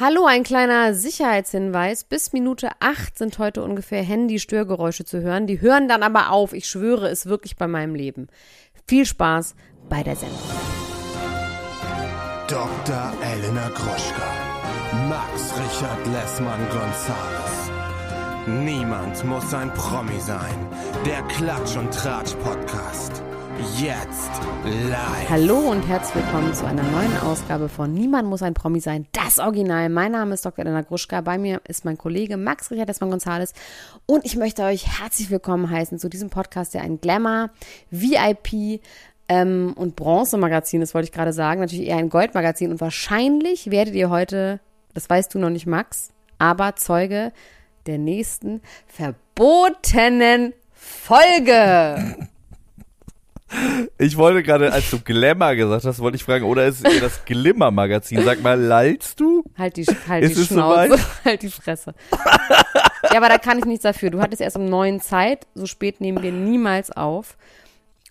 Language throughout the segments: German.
Hallo, ein kleiner Sicherheitshinweis. Bis Minute 8 sind heute ungefähr Handy-Störgeräusche zu hören. Die hören dann aber auf. Ich schwöre es wirklich bei meinem Leben. Viel Spaß bei der Sendung. Dr. Elena Groschka. Max Richard Lessmann Gonzales. Niemand muss ein Promi sein. Der Klatsch und Tratsch Podcast. Jetzt live. Hallo und herzlich willkommen zu einer neuen Ausgabe von Niemand muss ein Promi sein. Das Original. Mein Name ist Dr. Elena Gruschka. Bei mir ist mein Kollege Max Richard Desmann Gonzales. Und ich möchte euch herzlich willkommen heißen zu diesem Podcast, der ein Glamour, VIP, ähm, und Bronze-Magazin ist, wollte ich gerade sagen. Natürlich eher ein Goldmagazin. Und wahrscheinlich werdet ihr heute, das weißt du noch nicht, Max, aber Zeuge der nächsten verbotenen Folge. Ich wollte gerade, als du Glamour gesagt hast, wollte ich fragen, oder ist es das Glimmer-Magazin? Sag mal, lallst du? Halt die, halt Ist die es Schnauze, halt die Fresse. ja, aber da kann ich nichts dafür. Du hattest erst um neun Zeit, so spät nehmen wir niemals auf.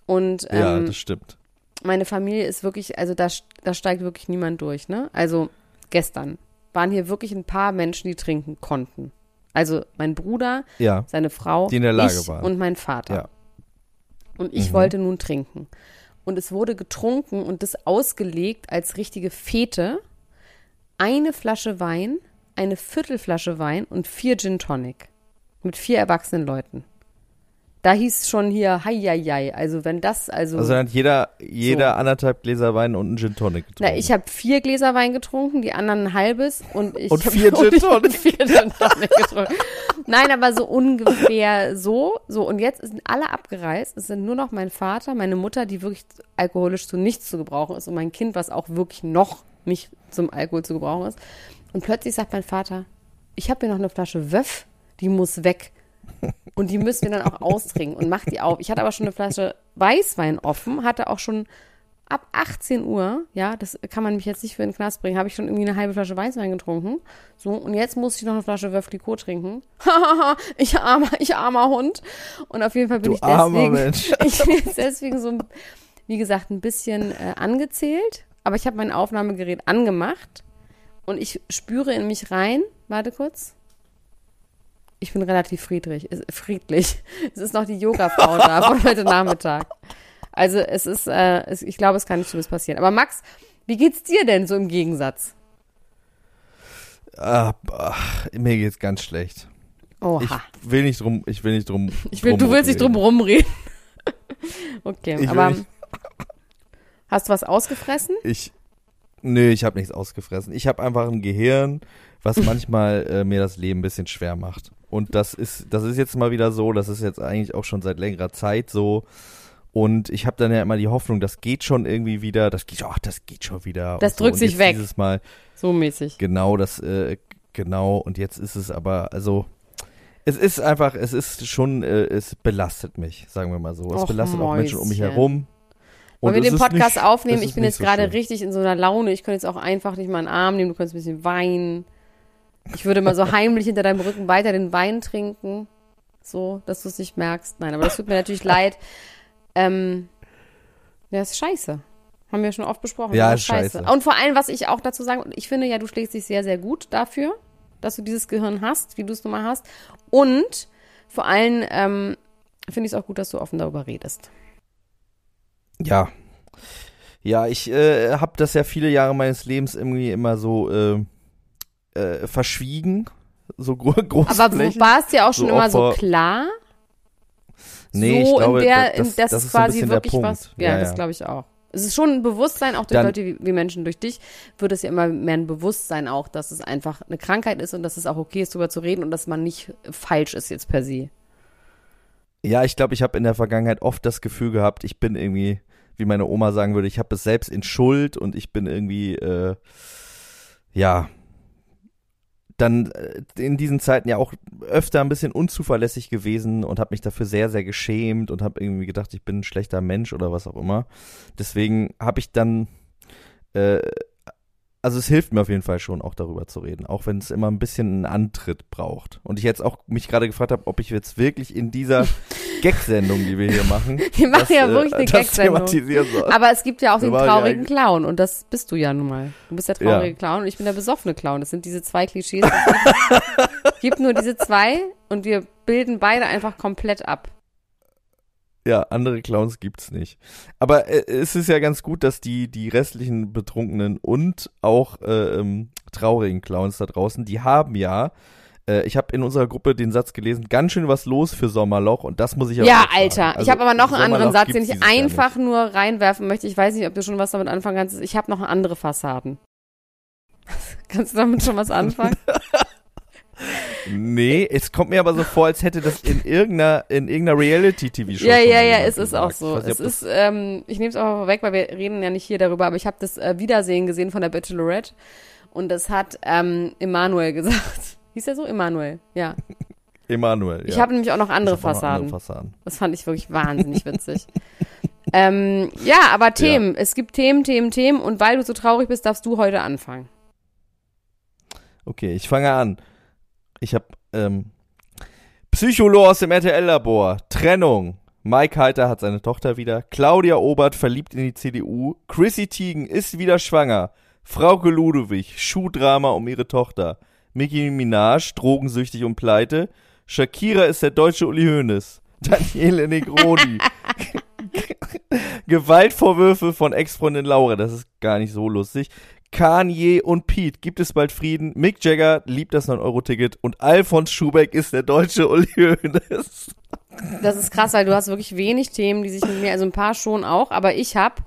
Und ja, ähm, das stimmt. meine Familie ist wirklich, also da, da steigt wirklich niemand durch, ne? Also gestern waren hier wirklich ein paar Menschen, die trinken konnten. Also mein Bruder, Ja. seine Frau, Die in der Lage ich waren. und mein Vater. Ja. Und ich Mhm. wollte nun trinken. Und es wurde getrunken und das ausgelegt als richtige Fete. Eine Flasche Wein, eine Viertelflasche Wein und vier Gin Tonic. Mit vier erwachsenen Leuten. Da hieß schon hier, hei, hei, hei. Also wenn das, also. Also dann hat jeder, jeder So. anderthalb Gläser Wein und einen Gin Tonic getrunken. na, ich habe vier Gläser Wein getrunken, die anderen ein halbes und ich Und vier Gin und hab Tonic. vier Gin Tonic getrunken. Nein, aber so ungefähr so. So, und jetzt sind alle abgereist. Es sind nur noch mein Vater, meine Mutter, die wirklich alkoholisch zu nichts zu gebrauchen ist und mein Kind, was auch wirklich noch nicht zum Alkohol zu gebrauchen ist. Und plötzlich sagt mein Vater, ich habe hier noch eine Flasche Wöff, die muss weg. Und die müssen wir dann auch austrinken und macht die auf. Ich hatte aber schon eine Flasche Weißwein offen, hatte auch schon ab 18 Uhr, ja, das kann man mich jetzt nicht für den Knast bringen, habe ich schon irgendwie eine halbe Flasche Weißwein getrunken. So, und jetzt muss ich noch eine Flasche Clicquot trinken. Ich armer, ich armer Hund. Und auf jeden Fall bin Du ich deswegen, armer Mensch. ich bin jetzt deswegen so, wie gesagt, ein bisschen äh, angezählt. Aber ich habe mein Aufnahmegerät angemacht und ich spüre in mich rein. Warte kurz. Ich bin relativ friedlich. Friedlich. Es ist noch die Yoga-Frau da von heute Nachmittag. Also es ist, äh, es, ich glaube, es kann nicht Schlimmes passieren. Aber Max, wie geht's dir denn so im Gegensatz? Ah, ach, mir geht's ganz schlecht. Ich Oha. will nicht drum, ich will nicht drum. Ich will, du willst nicht drum rumreden. okay, Ich aber hast du was ausgefressen? Ich, nö, ich habe nichts ausgefressen. Ich habe einfach ein Gehirn, was manchmal äh, mir das Leben ein bisschen schwer macht. Und das ist, das ist jetzt mal wieder so. Das ist jetzt eigentlich auch schon seit längerer Zeit so. Und ich habe dann ja immer die Hoffnung, das geht schon irgendwie wieder. Das geht, ach, das geht schon wieder. Das und so. drückt Und sich weg. Dieses Mal So mäßig. genau das, äh, genau. Und jetzt ist es aber, also. Es ist einfach, es ist schon, äh, es belastet mich, sagen wir mal so. Es Och, belastet auch Menschen um mich Mäuschen. herum. Wollen wir es den Podcast nicht- aufnehmen? Ich bin jetzt so gerade richtig in so einer Laune. Ich könnte jetzt auch einfach nicht mal einen Arm nehmen. Du könntest ein bisschen weinen. Ich würde mal so heimlich hinter deinem Rücken weiter den Wein trinken. So, dass du es nicht merkst. Nein, aber das tut mir natürlich leid. Ähm, ja, ist scheiße. Haben wir schon oft besprochen. Ja, ist scheiße. Und vor allem, was ich auch dazu sagen, ich finde ja, du schlägst dich sehr, sehr gut dafür, dass du dieses Gehirn hast, wie du es nun mal hast. Und vor allem ähm, finde ich es auch gut, dass du offen darüber redest. Ja. Ja, ich äh, habe das ja viele Jahre meines Lebens irgendwie immer so äh, äh, verschwiegen. So gro groß. Aber war es dir auch schon so immer so klar? Nee, so ich glaube, in der, das, in das, das ist so ein quasi bisschen der wirklich Punkt. was. Ja, das glaube ich auch. Es ist schon ein Bewusstsein, auch durch Dann- Leute wie, wie Menschen, durch dich, wird es ja immer mehr ein Bewusstsein auch, dass es einfach eine Krankheit ist und dass es auch okay ist, darüber zu reden und dass man nicht falsch ist jetzt per se. Ja, ich glaube, ich habe in der Vergangenheit oft das Gefühl gehabt, ich bin irgendwie, wie meine Oma sagen würde, ich habe es selbst in Schuld und ich bin irgendwie, äh, ja, dann äh, in diesen Zeiten ja auch öfter ein bisschen unzuverlässig gewesen und habe mich dafür sehr, sehr geschämt und habe irgendwie gedacht, ich bin ein schlechter Mensch oder was auch immer. Deswegen habe ich dann, äh, also es hilft mir auf jeden Fall schon, auch darüber zu reden, auch wenn es immer ein bisschen einen Antritt braucht. Und ich jetzt auch mich gerade gefragt habe, ob ich jetzt wirklich in dieser Gag-Sendung, die wir hier machen, Wir machen das, ja äh, wirklich eine das Gag-Sendung. Aber es gibt ja auch den ja traurigen Clown und das bist du ja nun mal. Du bist der traurige Clown und ich bin der besoffene Clown. Das sind diese zwei Klischees. Es gibt nur diese zwei und wir bilden beide einfach komplett ab. Ja, andere Clowns gibt's nicht. Aber äh, es ist ja ganz gut, dass die, die restlichen Betrunkenen und auch äh, ähm, traurigen Clowns da draußen, die haben ja, äh, ich habe in unserer Gruppe den Satz gelesen, ganz schön was los für Sommerloch und das muss ich Ja, auch sagen. Alter. ich Also, habe aber noch einen anderen Satz, den ich einfach nur reinwerfen möchte. Ich weiß nicht, ob du schon was damit anfangen kannst. Ich habe noch andere Fassaden. Kannst du damit schon was anfangen? Nee, es kommt mir aber so vor, als hätte das in irgendeiner, in irgendeiner Reality-TV-Show ja, ja, ja, es ist auch so. Ich weiß Es ist, ähm, ich nehme es aber vorweg, weil wir reden ja nicht hier darüber, aber ich habe das äh, Wiedersehen gesehen von der Bachelorette und das hat ähm, Emanuel gesagt. Hieß er so? Emanuel, ja. Emanuel, ja. Ich habe nämlich auch noch andere auch noch Fassaden. andere Fassaden. Das fand ich wirklich wahnsinnig witzig. ähm, ja, aber Themen. Es gibt Themen, Themen, Themen und weil du so traurig bist, darfst du heute anfangen. Okay, ich fange an. Ich habe ähm, Psycholo aus dem RTL-Labor, Trennung. Mike Heiter hat seine Tochter wieder. Claudia Obert verliebt in die CDU. Chrissy Teigen ist wieder schwanger. Frauke Ludwig, Schuhdrama um ihre Tochter. Nicki Minaj, drogensüchtig und pleite. Shakira ist der deutsche Uli Hoeneß. Daniele Negroni. Gewaltvorwürfe von Ex-Freundin Laura, das ist gar nicht so lustig. Kanye und Pete, gibt es bald Frieden? Mick Jagger liebt das 9-Euro-Ticket und Alfons Schubeck ist der deutsche Uli Hoeneß. Das ist krass, weil du hast wirklich wenig Themen, die sich mit mir, also ein paar schon auch, aber ich hab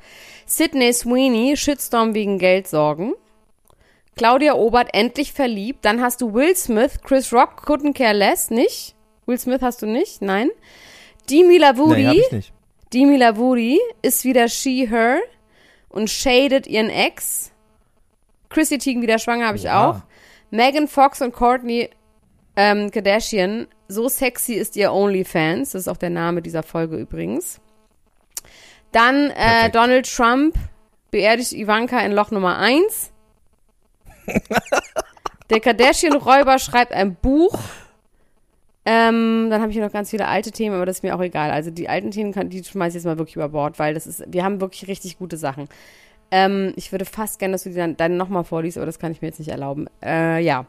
Sydney Sweeney, Shitstorm wegen Geldsorgen. Claudia Obert endlich verliebt. Dann hast du Will Smith, Chris Rock, couldn't care less, nicht? Will Smith hast du nicht? Nein. Demi Lavudi, Nein, ich nicht. Demi Lavudi ist wieder she, her und shaded ihren Ex. Chrissy Teigen wieder schwanger, habe ich Ja. auch. Megan Fox und Courtney ähm, Kardashian, so sexy ist ihr OnlyFans. Das ist auch der Name dieser Folge übrigens. Dann äh, Perfekt. Donald Trump beerdigt Ivanka in Loch Nummer 1. der Kardashian-Räuber schreibt ein Buch. Ähm, dann habe ich hier noch ganz viele alte Themen, aber das ist mir auch egal. Also die alten Themen, kann, die schmeiß ich jetzt mal wirklich über Bord, weil das ist, wir haben wirklich richtig gute Sachen. Ähm, ich würde fast gerne, dass du die dann, dann nochmal vorliest, aber das kann ich mir jetzt nicht erlauben. Äh, ja.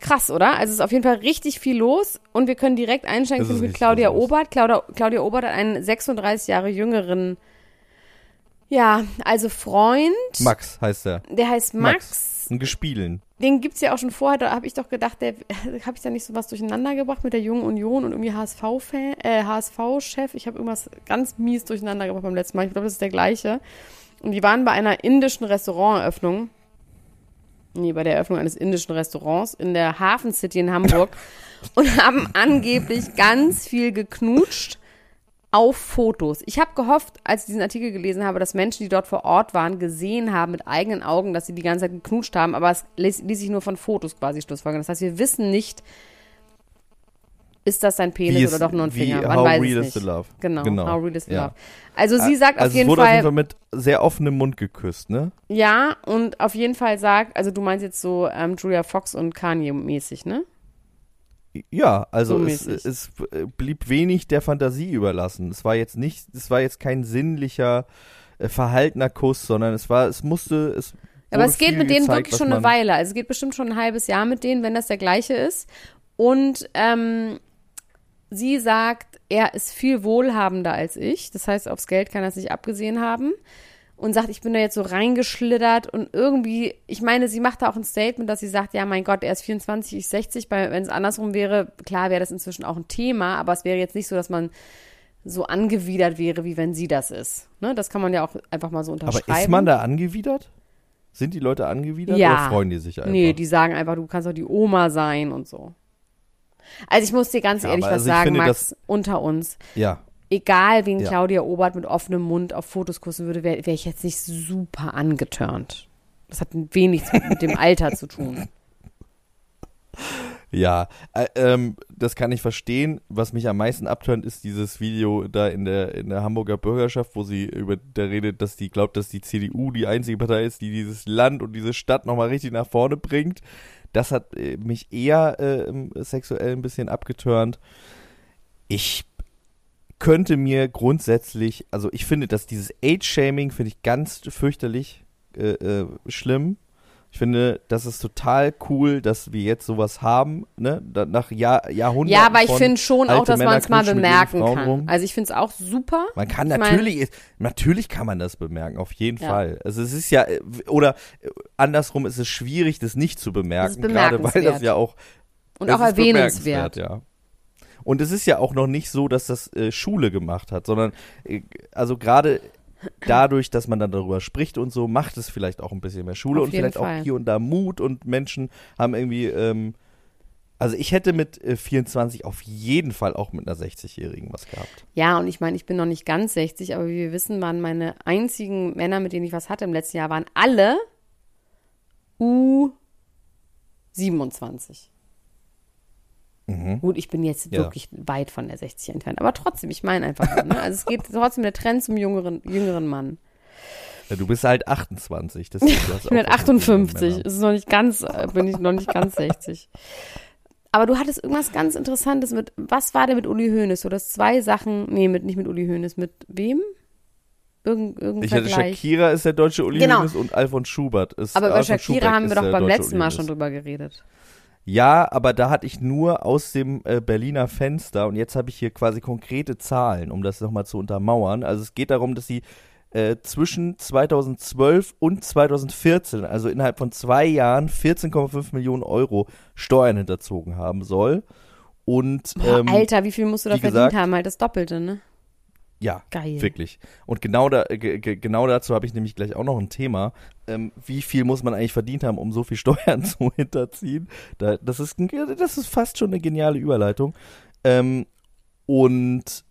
Krass, oder? Also es ist auf jeden Fall richtig viel los und wir können direkt einsteigen mit Claudia. Obert. Claudia, Claudia Obert hat einen 36 Jahre jüngeren, ja, also Freund. Max heißt er. Der heißt Max. Ein Gespielen. Den gibt's ja auch schon vorher. Da habe ich doch gedacht, der habe ich da nicht so was durcheinander gebracht mit der Jungen Union und irgendwie HSV-Fan, äh, HSV-Chef. Ich habe irgendwas ganz mies durcheinander gebracht beim letzten Mal. Ich glaube, das ist der gleiche. Und die waren bei einer indischen Restauranteröffnung. Nee, bei der Eröffnung eines indischen Restaurants in der Hafen City in Hamburg und haben angeblich ganz viel geknutscht auf Fotos. Ich habe gehofft, als ich diesen Artikel gelesen habe, dass Menschen, die dort vor Ort waren, gesehen haben mit eigenen Augen, dass sie die ganze Zeit geknutscht haben, aber es ließ, ließ sich nur von Fotos quasi schlussfolgern. Das heißt, wir wissen nicht, ist das ein Penis ist- oder doch nur ein Finger? Man how weiß real es is the love? Genau, Genau, how real is the ja. love. Also sie sagt also auf jeden es wurde auf Fall, jeden Fall mit sehr offenem Mund geküsst, ne? ja, und auf jeden Fall sagt, also du meinst jetzt so ähm, Julia Fox und Kanye mäßig, ne? Ja, also So es, es äh, blieb wenig der Fantasie überlassen. Es war jetzt nicht, es war jetzt kein sinnlicher, äh, verhaltener Kuss, sondern es war, es musste, es Aber es geht mit denen gezeigt, wirklich schon eine Weile. Also es geht bestimmt schon ein halbes Jahr mit denen, wenn das der gleiche ist. Und ähm, sie sagt, er ist viel wohlhabender als ich. Das heißt, aufs Geld kann er es nicht abgesehen haben. Und sagt, ich bin da jetzt so reingeschlittert und irgendwie, ich meine, sie macht da auch ein Statement, dass sie sagt, ja, mein Gott, er ist 24, ich 60. Bei- Wenn es andersrum wäre, klar wäre das inzwischen auch ein Thema, aber es wäre jetzt nicht so, dass man so angewidert wäre, wie wenn sie das ist. Ne? Das kann man ja auch einfach mal so Aber unterschreiben. ist man da angewidert? Sind die Leute angewidert Ja. oder freuen die sich einfach? Nee, die sagen einfach, du kannst doch die Oma sein und so. Also ich muss dir ganz ehrlich was also sagen, finde, Max, unter uns. ja. Egal, wen Ja. Claudia Obert mit offenem Mund auf Fotos kussen würde, wäre wär ich jetzt nicht super angetörnt. Das hat wenig mit dem Alter zu tun. Ja, äh, ähm, das kann ich verstehen. Was mich am meisten abtönt, ist dieses Video da in der, in der Hamburger Bürgerschaft, wo sie über der redet, dass die glaubt, dass die CDU die einzige Partei ist, die dieses Land und diese Stadt nochmal richtig nach vorne bringt. Das hat äh, mich eher äh, sexuell ein bisschen abgeturnt. Ich könnte mir grundsätzlich, also ich finde, dass dieses Age-Shaming finde ich ganz fürchterlich äh, äh, schlimm. Ich finde, das ist total cool, dass wir jetzt sowas haben, ne? Nach Jahr, Jahrhunderten. Ja, aber ich finde schon auch, dass man es mal bemerken kann. rum. Also ich finde es auch super. Man kann Ich mein- natürlich, natürlich kann man das bemerken, auf jeden Ja. Fall. Also es ist ja, äh, oder äh, andersrum ist es schwierig, das nicht zu bemerken, gerade weil das ja auch Und auch erwähnenswert. Ja. Und es ist ja auch noch nicht so, dass das äh, Schule gemacht hat, sondern äh, also gerade dadurch, dass man dann darüber spricht und so, macht es vielleicht auch ein bisschen mehr Schule Auf und vielleicht Fall. auch hier und da Mut und Menschen haben irgendwie, ähm, also ich hätte mit äh, 24 auf jeden Fall auch mit einer 60-Jährigen was gehabt. Ja, und ich meine, ich bin noch nicht ganz 60, aber wie wir wissen, waren meine einzigen Männer, mit denen ich was hatte im letzten Jahr, waren alle U27. Mhm. Gut, ich bin jetzt Ja. wirklich weit von der 60 entfernt, aber trotzdem, ich meine einfach, nur, ne? also es geht trotzdem der Trend zum jüngeren, jüngeren Mann. Ja, du bist halt 28. Das, ich Ich bin halt 58, es ist noch nicht ganz, äh, bin ich noch nicht ganz 60. Aber du hattest irgendwas ganz Interessantes mit, was war denn mit Uli Hoeneß? Du hast zwei Sachen, nee, mit, nicht mit Uli Hoeneß, mit wem? Irgend, irgendein Ich hatte. Shakira ist der deutsche Uli Genau. Hoeneß und Alfons Schubert ist Aber über Alfons Shakira Schubeck haben ist wir doch beim letzten Mal schon drüber geredet. Ja, aber da hatte ich nur aus dem äh, Berliner Fenster und jetzt habe ich hier quasi konkrete Zahlen, um das nochmal zu untermauern. Also es geht darum, dass sie äh, zwischen 2012 und 2014, also innerhalb von zwei Jahren, 14,5 Millionen Euro Steuern hinterzogen haben soll. Und Boah, ähm, Alter, wie viel musst du da verdient gesagt- haben? Halt das Doppelte, ne? Ja, Geil. Wirklich. Und genau, da, äh, ge- ge- genau dazu habe ich nämlich gleich auch noch ein Thema. Ähm, wie viel muss man eigentlich verdient haben, um so viel Steuern zu hinterziehen? Da, das, ist, das ist fast schon eine geniale Überleitung. Ähm, und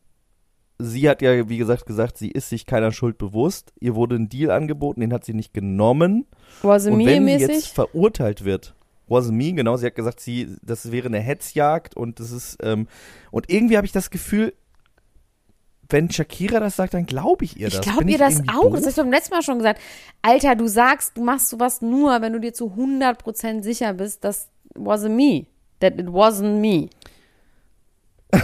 sie hat ja, wie gesagt, gesagt, sie ist sich keiner Schuld bewusst. Ihr wurde ein Deal angeboten, den hat sie nicht genommen. Was Und wenn sie jetzt verurteilt wird, wasn't me, genau, sie hat gesagt, sie, das wäre eine Hetzjagd und das ist, ähm, und irgendwie habe ich das Gefühl, wenn Shakira das sagt, dann glaube ich ihr Ich das. glaube Bin ihr das auch. doof? Das habe ich beim letzten Mal schon gesagt. Alter, du sagst, du machst sowas nur, wenn du dir zu 100% sicher bist, das wasn't me. That it wasn't me.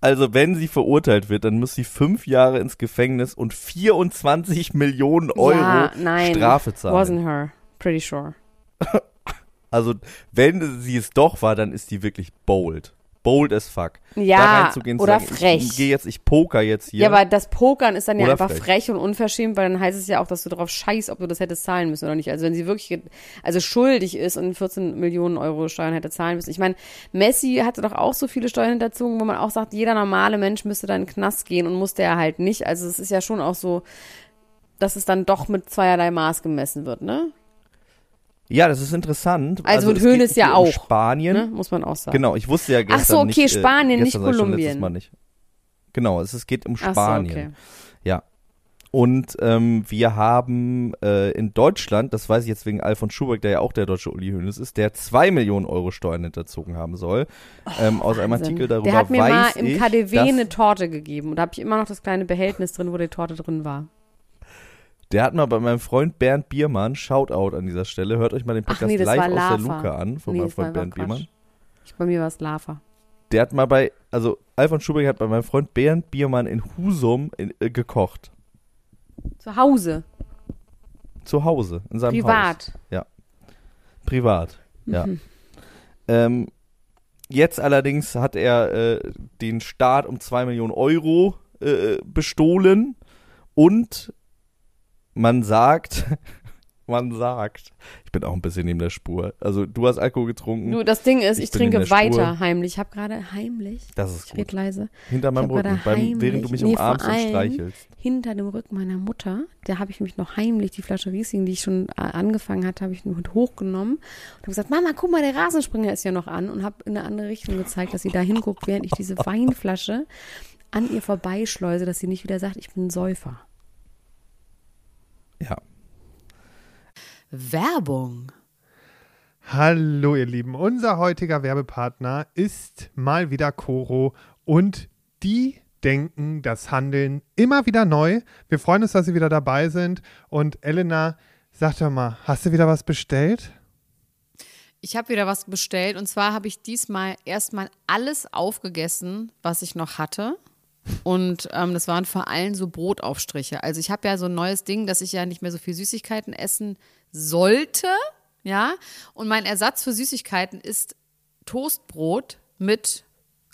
Also wenn sie verurteilt wird, dann muss sie fünf Jahre ins Gefängnis und 24 Millionen Euro ja, nein. Strafe zahlen. Wasn't her. Pretty sure. Also wenn sie es doch war, dann ist die wirklich bold. Bold as fuck. Ja, da reinzugehen, oder sagen, frech. Ich gehe jetzt, ich poker jetzt hier. Ja, aber das Pokern ist dann ja Oder einfach frech. frech. und unverschämt, weil dann heißt es ja auch, dass du darauf scheißt, ob du das hättest zahlen müssen oder nicht. Also wenn sie wirklich also schuldig ist und 14 Millionen Euro Steuern hätte zahlen müssen. Ich meine, Messi hatte doch auch so viele Steuern hinterzogen, wo man auch sagt, jeder normale Mensch müsste da in den Knast gehen und musste er halt nicht. Also es ist ja schon auch so, dass es dann doch mit zweierlei Maß gemessen wird, ne? Ja, das ist interessant. Also mit es geht Hoeneß ja auch, Spanien. ne? Muss man auch sagen. Genau, ich wusste ja gestern Ach so, okay, nicht, äh, Spanien, nicht ich schon letztes Kolumbien. Mal nicht. Genau, es, es geht um Ach so, Spanien. okay. Ja. Und ähm, wir haben äh, in Deutschland, das weiß ich jetzt wegen Alfons Schubeck, der ja auch der deutsche Uli Hoeneß ist, der zwei Millionen Euro Steuern hinterzogen haben soll. ähm, aus einem Oh. Artikel darüber Der hat mir mal weiß im ich, KDW eine Torte gegeben und da habe ich immer noch das kleine Behältnis drin, wo die Torte drin war. Der hat mal bei meinem Freund Bernd Biermann, Shoutout an dieser Stelle, hört euch mal den Podcast nee, live aus der. Luke an, von Nee, meinem Freund Bernd Quatsch. Biermann. Ich, bei mir war es Lava. Der hat mal bei, also Alfons Schubeck hat bei meinem Freund Bernd Biermann in Husum in, äh, gekocht. Zu Hause, Zu Hause, in seinem Haus. privat. Privat, ja. Mhm. Ähm, jetzt allerdings hat er äh, den Staat um 2 Millionen Euro äh, bestohlen und man sagt, man sagt, ich bin auch ein bisschen neben der Spur. Also du hast Alkohol getrunken, Du, das Ding ist, ich, Ich trinke der Spur. weiter heimlich. Ich habe gerade heimlich, das ist ich gut, leise, hinter meinem Rücken, beim, während du mich nee, umarmst und streichelst. hinter dem Rücken meiner Mutter, da habe ich mich noch heimlich, die Flasche Riesling, die ich schon äh, angefangen hatte, habe ich nur mit hochgenommen und habe gesagt, Mama, guck mal, der Rasenspringer ist ja noch an und habe in eine andere Richtung gezeigt, dass sie da hinguckt, während ich diese Weinflasche an ihr vorbeischleuse, dass sie nicht wieder sagt, ich bin ein Säufer. Ja. Werbung. Hallo ihr Lieben, unser heutiger Werbepartner ist mal wieder Coro und die denken das Handeln immer wieder neu. Wir freuen uns, dass Sie wieder dabei sind und Elena, sag doch mal, hast du wieder was bestellt? Ich habe wieder was bestellt und zwar habe ich diesmal erstmal alles aufgegessen, was ich noch hatte. Und ähm, das waren vor allem so Brotaufstriche. Also ich habe ja so ein neues Ding, dass ich ja nicht mehr so viel Süßigkeiten essen sollte. Ja. Und mein Ersatz für Süßigkeiten ist Toastbrot mit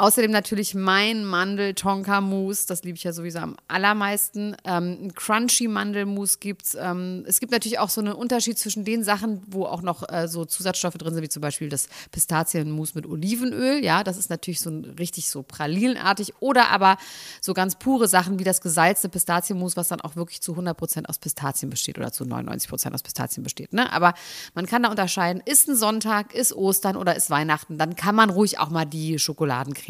Außerdem natürlich mein Mandel-Tonka-Mousse, das liebe ich ja sowieso am allermeisten. Ähm, ein Crunchy-Mandelmousse gibt es. Ähm, es gibt natürlich auch so einen Unterschied zwischen den Sachen, wo auch noch äh, so Zusatzstoffe drin sind, wie zum Beispiel das Pistazienmousse mit Olivenöl. Ja, das ist natürlich so richtig so pralinenartig. Oder aber sogar ganz pure Sachen wie das gesalzte Pistazienmus, was dann auch wirklich zu 100% aus Pistazien besteht oder zu 99% aus Pistazien besteht. Ne? Aber man kann da unterscheiden, ist ein Sonntag, ist Ostern oder ist Weihnachten, dann kann man ruhig auch mal die Schokoladencreme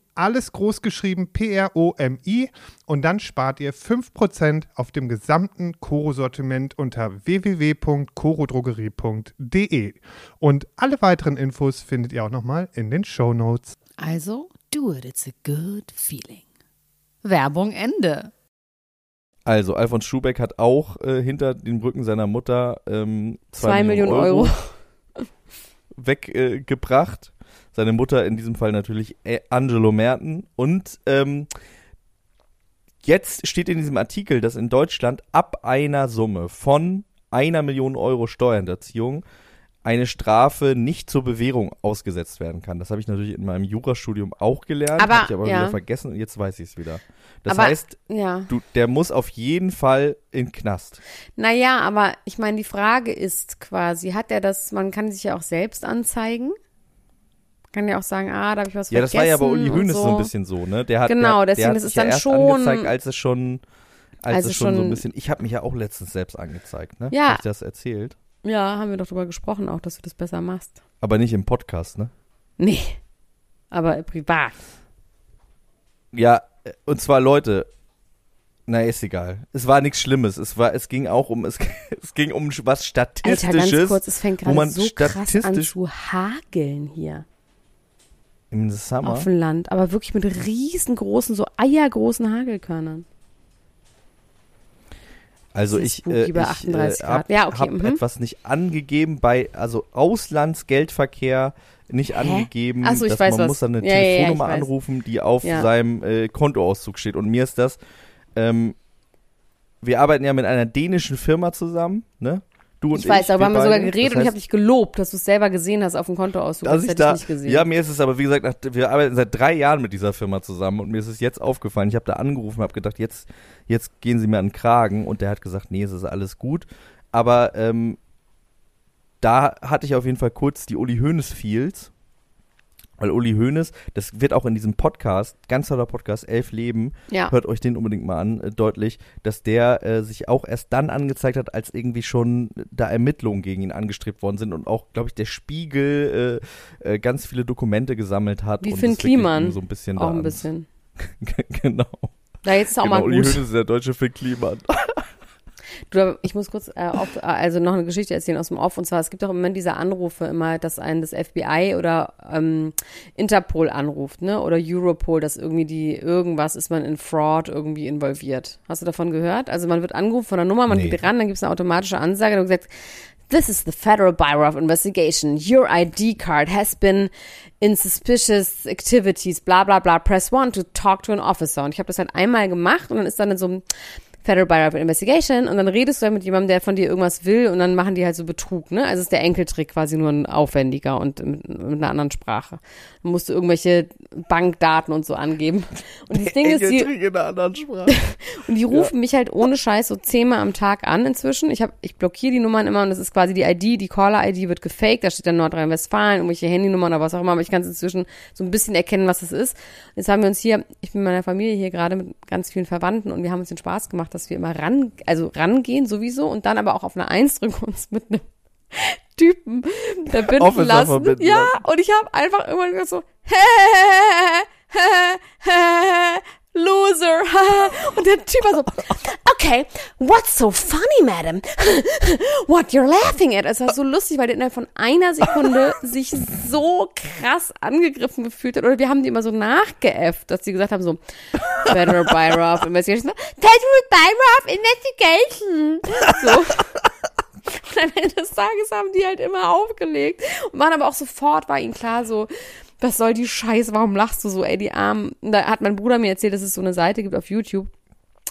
alles groß geschrieben P-R-O-M-I und dann spart ihr 5% auf dem gesamten Koro-Sortiment unter www.korodrogerie.de. Und alle weiteren Infos findet ihr auch nochmal in den Show Notes. Also, do it, it's a good feeling. Werbung Ende. Also, Alfons Schubeck hat auch äh, hinter den Rücken seiner Mutter ähm, zwei, Millionen, Millionen Euro, Euro. weggebracht. Äh, seine Mutter in diesem Fall natürlich äh, Angelo Merten. Und ähm, jetzt steht in diesem Artikel, dass in Deutschland ab einer Summe von einer Million Euro Steuerhinterziehung eine Strafe nicht zur Bewährung ausgesetzt werden kann. Das habe ich natürlich in meinem Jurastudium auch gelernt, habe ich aber ja. wieder vergessen und jetzt weiß ich es wieder. Das aber, heißt, ja. du, der muss auf jeden Fall in Knast. Naja, aber ich meine, die Frage ist quasi, hat er das, man kann sich ja auch selbst anzeigen. Kann ja auch sagen, ah, da habe ich was ja, vergessen. Ja, das war ja bei Uli Hoeneß so. so. ein bisschen so, ne? Der hat, genau, der, deswegen der ist es dann ja schon angezeigt, als es schon, als, als es schon, so ein bisschen. Ich habe mich ja auch letztens selbst angezeigt, ne? Ja. Hab ich das erzählt? Ja, haben wir doch drüber gesprochen, auch, dass du das besser machst. Aber nicht im Podcast, ne? Nee. Aber privat. Ja, und zwar Leute, na, ist egal. Es war nichts Schlimmes. Es war, es ging auch um, es, es ging um was Statistisches. Alter, ganz kurz, es fängt gerade so krass an zu hageln hier. Im Sommer? Auf dem Land, aber wirklich mit riesengroßen, so eiergroßen Hagelkörnern. Also ist ich, äh, ich 38 äh, Grad. hab, Ja, okay, hab mhm. etwas nicht angegeben bei, also Auslandsgeldverkehr nicht angegeben. Ach so, ich dass weiß man was. muss dann eine Ja, ja, ja, Telefonnummer weiß. anrufen, die auf Ja. seinem äh, Kontoauszug steht. Und mir ist das, ähm, wir arbeiten ja mit einer dänischen Firma zusammen, ne? Du und ich. Ich weiß, darüber haben wir sogar geredet Das und ich heißt, habe dich gelobt, dass du es selber gesehen hast auf dem Kontoauszug. dass Das ich hätte da, ich nicht gesehen. ja, mir ist es aber, wie gesagt, nach, wir arbeiten seit drei Jahren mit dieser Firma zusammen und mir ist es jetzt aufgefallen, ich habe da angerufen, habe gedacht, jetzt, jetzt gehen sie mir an den Kragen und der hat gesagt, nee, es ist alles gut, aber ähm, da hatte ich auf jeden Fall kurz die Uli Hoeneß Feels, weil Uli Hoeneß, das wird auch in diesem Podcast, ganz toller Podcast, Elf Leben, ja. hört euch den unbedingt mal an, äh, deutlich, dass der äh, sich auch erst dann angezeigt hat, als irgendwie schon da Ermittlungen gegen ihn angestrebt worden sind und auch, glaube ich, der Spiegel äh, äh, ganz viele Dokumente gesammelt hat. Wie und Finn Kliman. so ein bisschen Auch ein bisschen. genau. Da jetzt auch genau, mal Uli gut. Hoeneß ist der deutsche Finn Kliman. Du, ich muss kurz äh, auf, äh, also noch eine Geschichte erzählen aus dem Off. Und zwar, es gibt auch im Moment diese Anrufe immer, dass einen das FBI oder ähm, Interpol anruft, ne? Oder Europol, dass irgendwie die, irgendwas ist man in Fraud irgendwie involviert. Hast du davon gehört? Also man wird angerufen von der Nummer, man Nee. geht ran, dann gibt es eine automatische Ansage, wird gesagt, This is the Federal Bureau of Investigation. Your ID card has been in suspicious activities, bla bla bla. Press one to talk to an officer. Und ich habe das halt einmal gemacht und dann ist dann in so einem Federal Bureau of Investigation und dann redest du halt mit jemandem, der von dir irgendwas will und dann machen die halt so Betrug, ne? Also ist der Enkeltrick quasi nur ein aufwendiger und mit, mit einer anderen Sprache. Dann musst du irgendwelche Bankdaten und so angeben. Und das Ding ist, die, in einer anderen Sprache. und die rufen mich halt ohne Scheiß so zehnmal am Tag an inzwischen. Ich hab, ich blockiere die Nummern immer und das ist quasi die ID, die Caller-ID wird gefaked, da steht dann Nordrhein-Westfalen, irgendwelche Handynummern oder was auch immer, aber ich kann es inzwischen so ein bisschen erkennen, was es ist. Jetzt haben wir uns hier, ich bin mit meiner Familie hier gerade mit ganz vielen Verwandten und wir haben uns den Spaß gemacht, dass wir immer ran, also rangehen sowieso und dann aber auch auf eine Eins drücken uns mit einem Typen verbinden lassen. verbinden ja, lassen. und ich habe einfach irgendwann so, Loser. Und der Typ war so, okay, what's so funny, madam? What you're laughing at? Es war so lustig, weil der innerhalb von einer Sekunde sich so krass angegriffen gefühlt hat. Oder wir haben die immer so nachgeäfft, dass sie gesagt haben so, Federal of Investigation. Federal of Investigation. So. Und am Ende des Tages haben die halt immer aufgelegt und waren aber auch sofort, war ihnen klar so, was soll die Scheiße, warum lachst du so, ey, die Armen. Da hat mein Bruder mir erzählt, dass es so eine Seite gibt auf YouTube,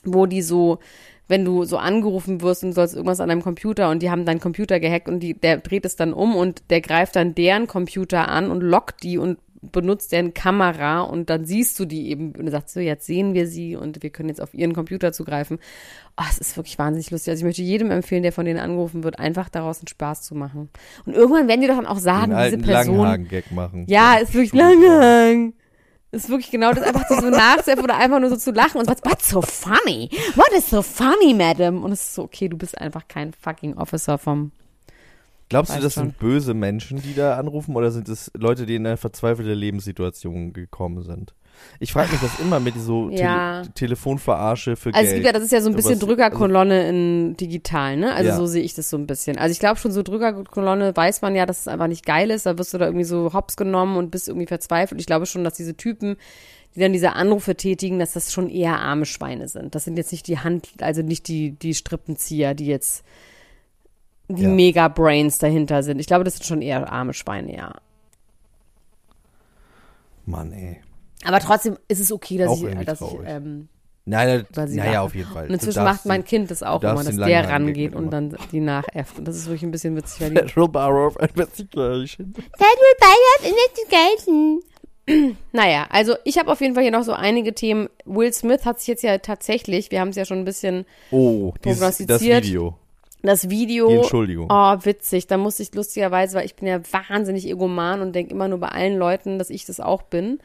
wo die so, wenn du so angerufen wirst und sollst irgendwas an deinem Computer und die haben deinen Computer gehackt und die, der dreht es dann um und der greift dann deren Computer an und lockt die und benutzt deren Kamera und dann siehst du die eben und sagt so, jetzt sehen wir sie und wir können jetzt auf ihren Computer zugreifen. Oh, es ist wirklich wahnsinnig lustig. Also ich möchte jedem empfehlen, der von denen angerufen wird, einfach daraus einen Spaß zu machen. Und irgendwann werden die doch dann auch sagen, diese Person. Langhagen-Gag machen. Ja, ist wirklich lang. Ist wirklich genau das, einfach so nachzuhelfen oder einfach nur so zu lachen und so, what's so funny? What is so funny, madam? Und es ist so, okay, du bist einfach kein fucking Officer vom, Glaubst du, das schon. sind böse Menschen, die da anrufen, oder sind es Leute, die in eine verzweifelte Lebenssituation gekommen sind? Ich frage mich das immer mit so Ja. Tele Telefonverarsche für Also es gibt ja, das ist ja so ein bisschen Sowas- Drückerkolonne in digital, ne? Also Ja. so sehe ich das so ein bisschen. Also ich glaube schon, so Drückerkolonne weiß man ja, dass es einfach nicht geil ist. Da wirst du da irgendwie so hops genommen und bist irgendwie verzweifelt. Ich glaube schon, dass diese Typen, die dann diese Anrufe tätigen, dass das schon eher arme Schweine sind. Das sind jetzt nicht die Hand, also nicht die, die Strippenzieher, die jetzt die Ja. Mega-Brains dahinter sind. Ich glaube, das sind schon eher arme Schweine, ja. Mann, ey. Aber trotzdem ist es okay, dass Auch ich, dass ich, ähm, Nein, sie naja, auf jeden Fall. Und inzwischen macht mein Kind das auch immer, dass der rangeht und dann die nachäfft. Und das ist wirklich ein bisschen witzig, weil die Federal Bureau of Investigation. Federal Bureau of Investigation. Naja, also ich habe auf jeden Fall hier noch so einige Themen. Will Smith hat sich jetzt ja tatsächlich, wir haben es ja schon ein bisschen, Oh, dieses, das Prognostiziert. Video. Das Die Video. Entschuldigung. Oh, witzig. Da musste ich lustigerweise, weil ich bin ja wahnsinnig egoman und denke immer nur bei allen Leuten, dass ich das auch bin.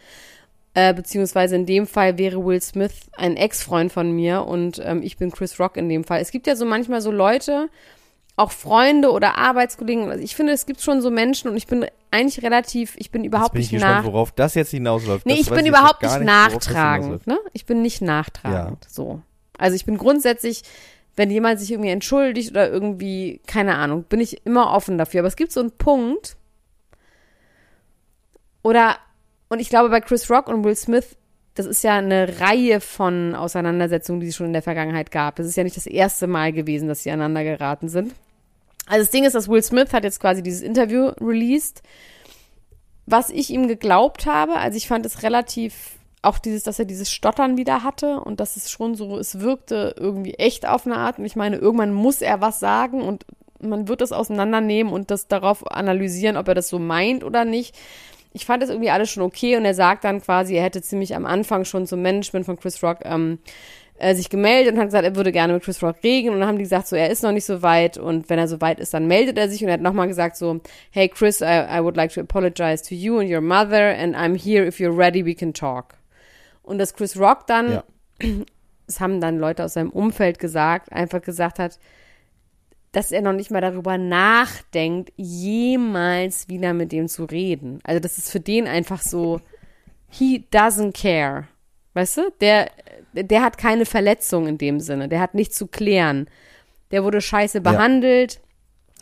Äh, beziehungsweise in dem Fall wäre Will Smith ein Ex-Freund von mir und ähm, ich bin Chris Rock in dem Fall. Es gibt ja so manchmal so Leute, auch Freunde oder Arbeitskollegen. Also ich finde, es gibt schon so Menschen und ich bin eigentlich relativ, ich bin überhaupt bin ich nicht gespannt, nach. worauf das jetzt hinausläuft. Nee, Das ich bin überhaupt nicht nachtragend. Ne? Ich bin nicht nachtragend. So. Also ich bin grundsätzlich, wenn jemand sich irgendwie entschuldigt oder irgendwie, keine Ahnung, bin ich immer offen dafür. Aber es gibt so einen Punkt, oder, und ich glaube, bei Chris Rock und Will Smith das ist ja eine Reihe von Auseinandersetzungen, die es schon in der Vergangenheit gab. Das ist ja nicht das erste Mal gewesen, dass sie aneinander geraten sind. Also das Ding ist, dass Will Smith hat jetzt quasi dieses Interview released, was ich ihm geglaubt habe. Also ich fand es relativ, auch dieses, dass er dieses Stottern wieder hatte und dass es schon so, es wirkte irgendwie echt auf eine Art. Und ich meine, irgendwann muss er was sagen und man wird das auseinandernehmen und das darauf analysieren, ob er das so meint oder nicht. Ich fand das irgendwie alles schon okay und er sagt dann quasi, er hätte ziemlich am Anfang schon zum Management von Chris Rock ähm, äh, sich gemeldet und hat gesagt, er würde gerne mit Chris Rock reden und dann haben die gesagt, so er ist noch nicht so weit und wenn er so weit ist, dann meldet er sich und er hat nochmal gesagt so, hey Chris, I, I would like to apologize to you and your mother and I'm here if you're ready, we can talk. Und dass Chris Rock dann, Ja. es haben dann Leute aus seinem Umfeld gesagt, einfach gesagt hat, dass er noch nicht mal darüber nachdenkt, jemals wieder mit dem zu reden. Also das ist für den einfach so, he doesn't care. Weißt du? Der, der hat keine Verletzung in dem Sinne. Der hat nichts zu klären. Der wurde scheiße behandelt.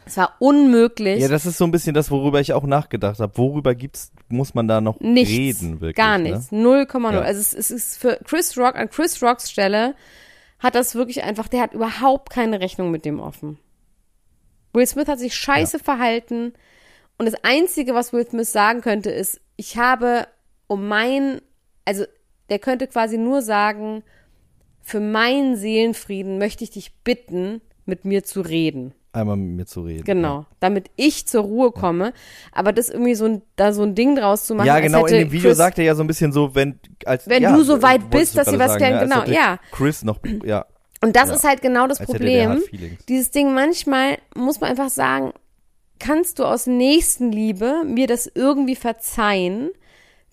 Es war unmöglich. Ja, das ist so ein bisschen das, worüber ich auch nachgedacht habe. Worüber gibt's, muss man da noch nichts, reden, wirklich? Gar ne? nichts. 0,0. Ja. Also es, es ist für Chris Rock, an Chris Rocks Stelle hat das wirklich einfach, der hat überhaupt keine Rechnung mit dem offen. Will Smith hat sich scheiße verhalten und das Einzige, was Will Smith sagen könnte, ist, ich habe um mein, also der könnte quasi nur sagen, für meinen Seelenfrieden möchte ich dich bitten, mit mir zu reden. Einmal mit mir zu reden. Genau, damit ich zur Ruhe komme. Aber das irgendwie so ein, da so ein Ding draus zu machen. Ja, genau, in dem Video Chris, sagt er ja so ein bisschen so, wenn als Wenn ja, du so weit bist, dass sie was klären, ne, genau, ja. Chris noch, ja. Und das Ja. ist halt genau das Als Problem. Dieses Ding, manchmal muss man einfach sagen, kannst du aus Nächstenliebe mir das irgendwie verzeihen,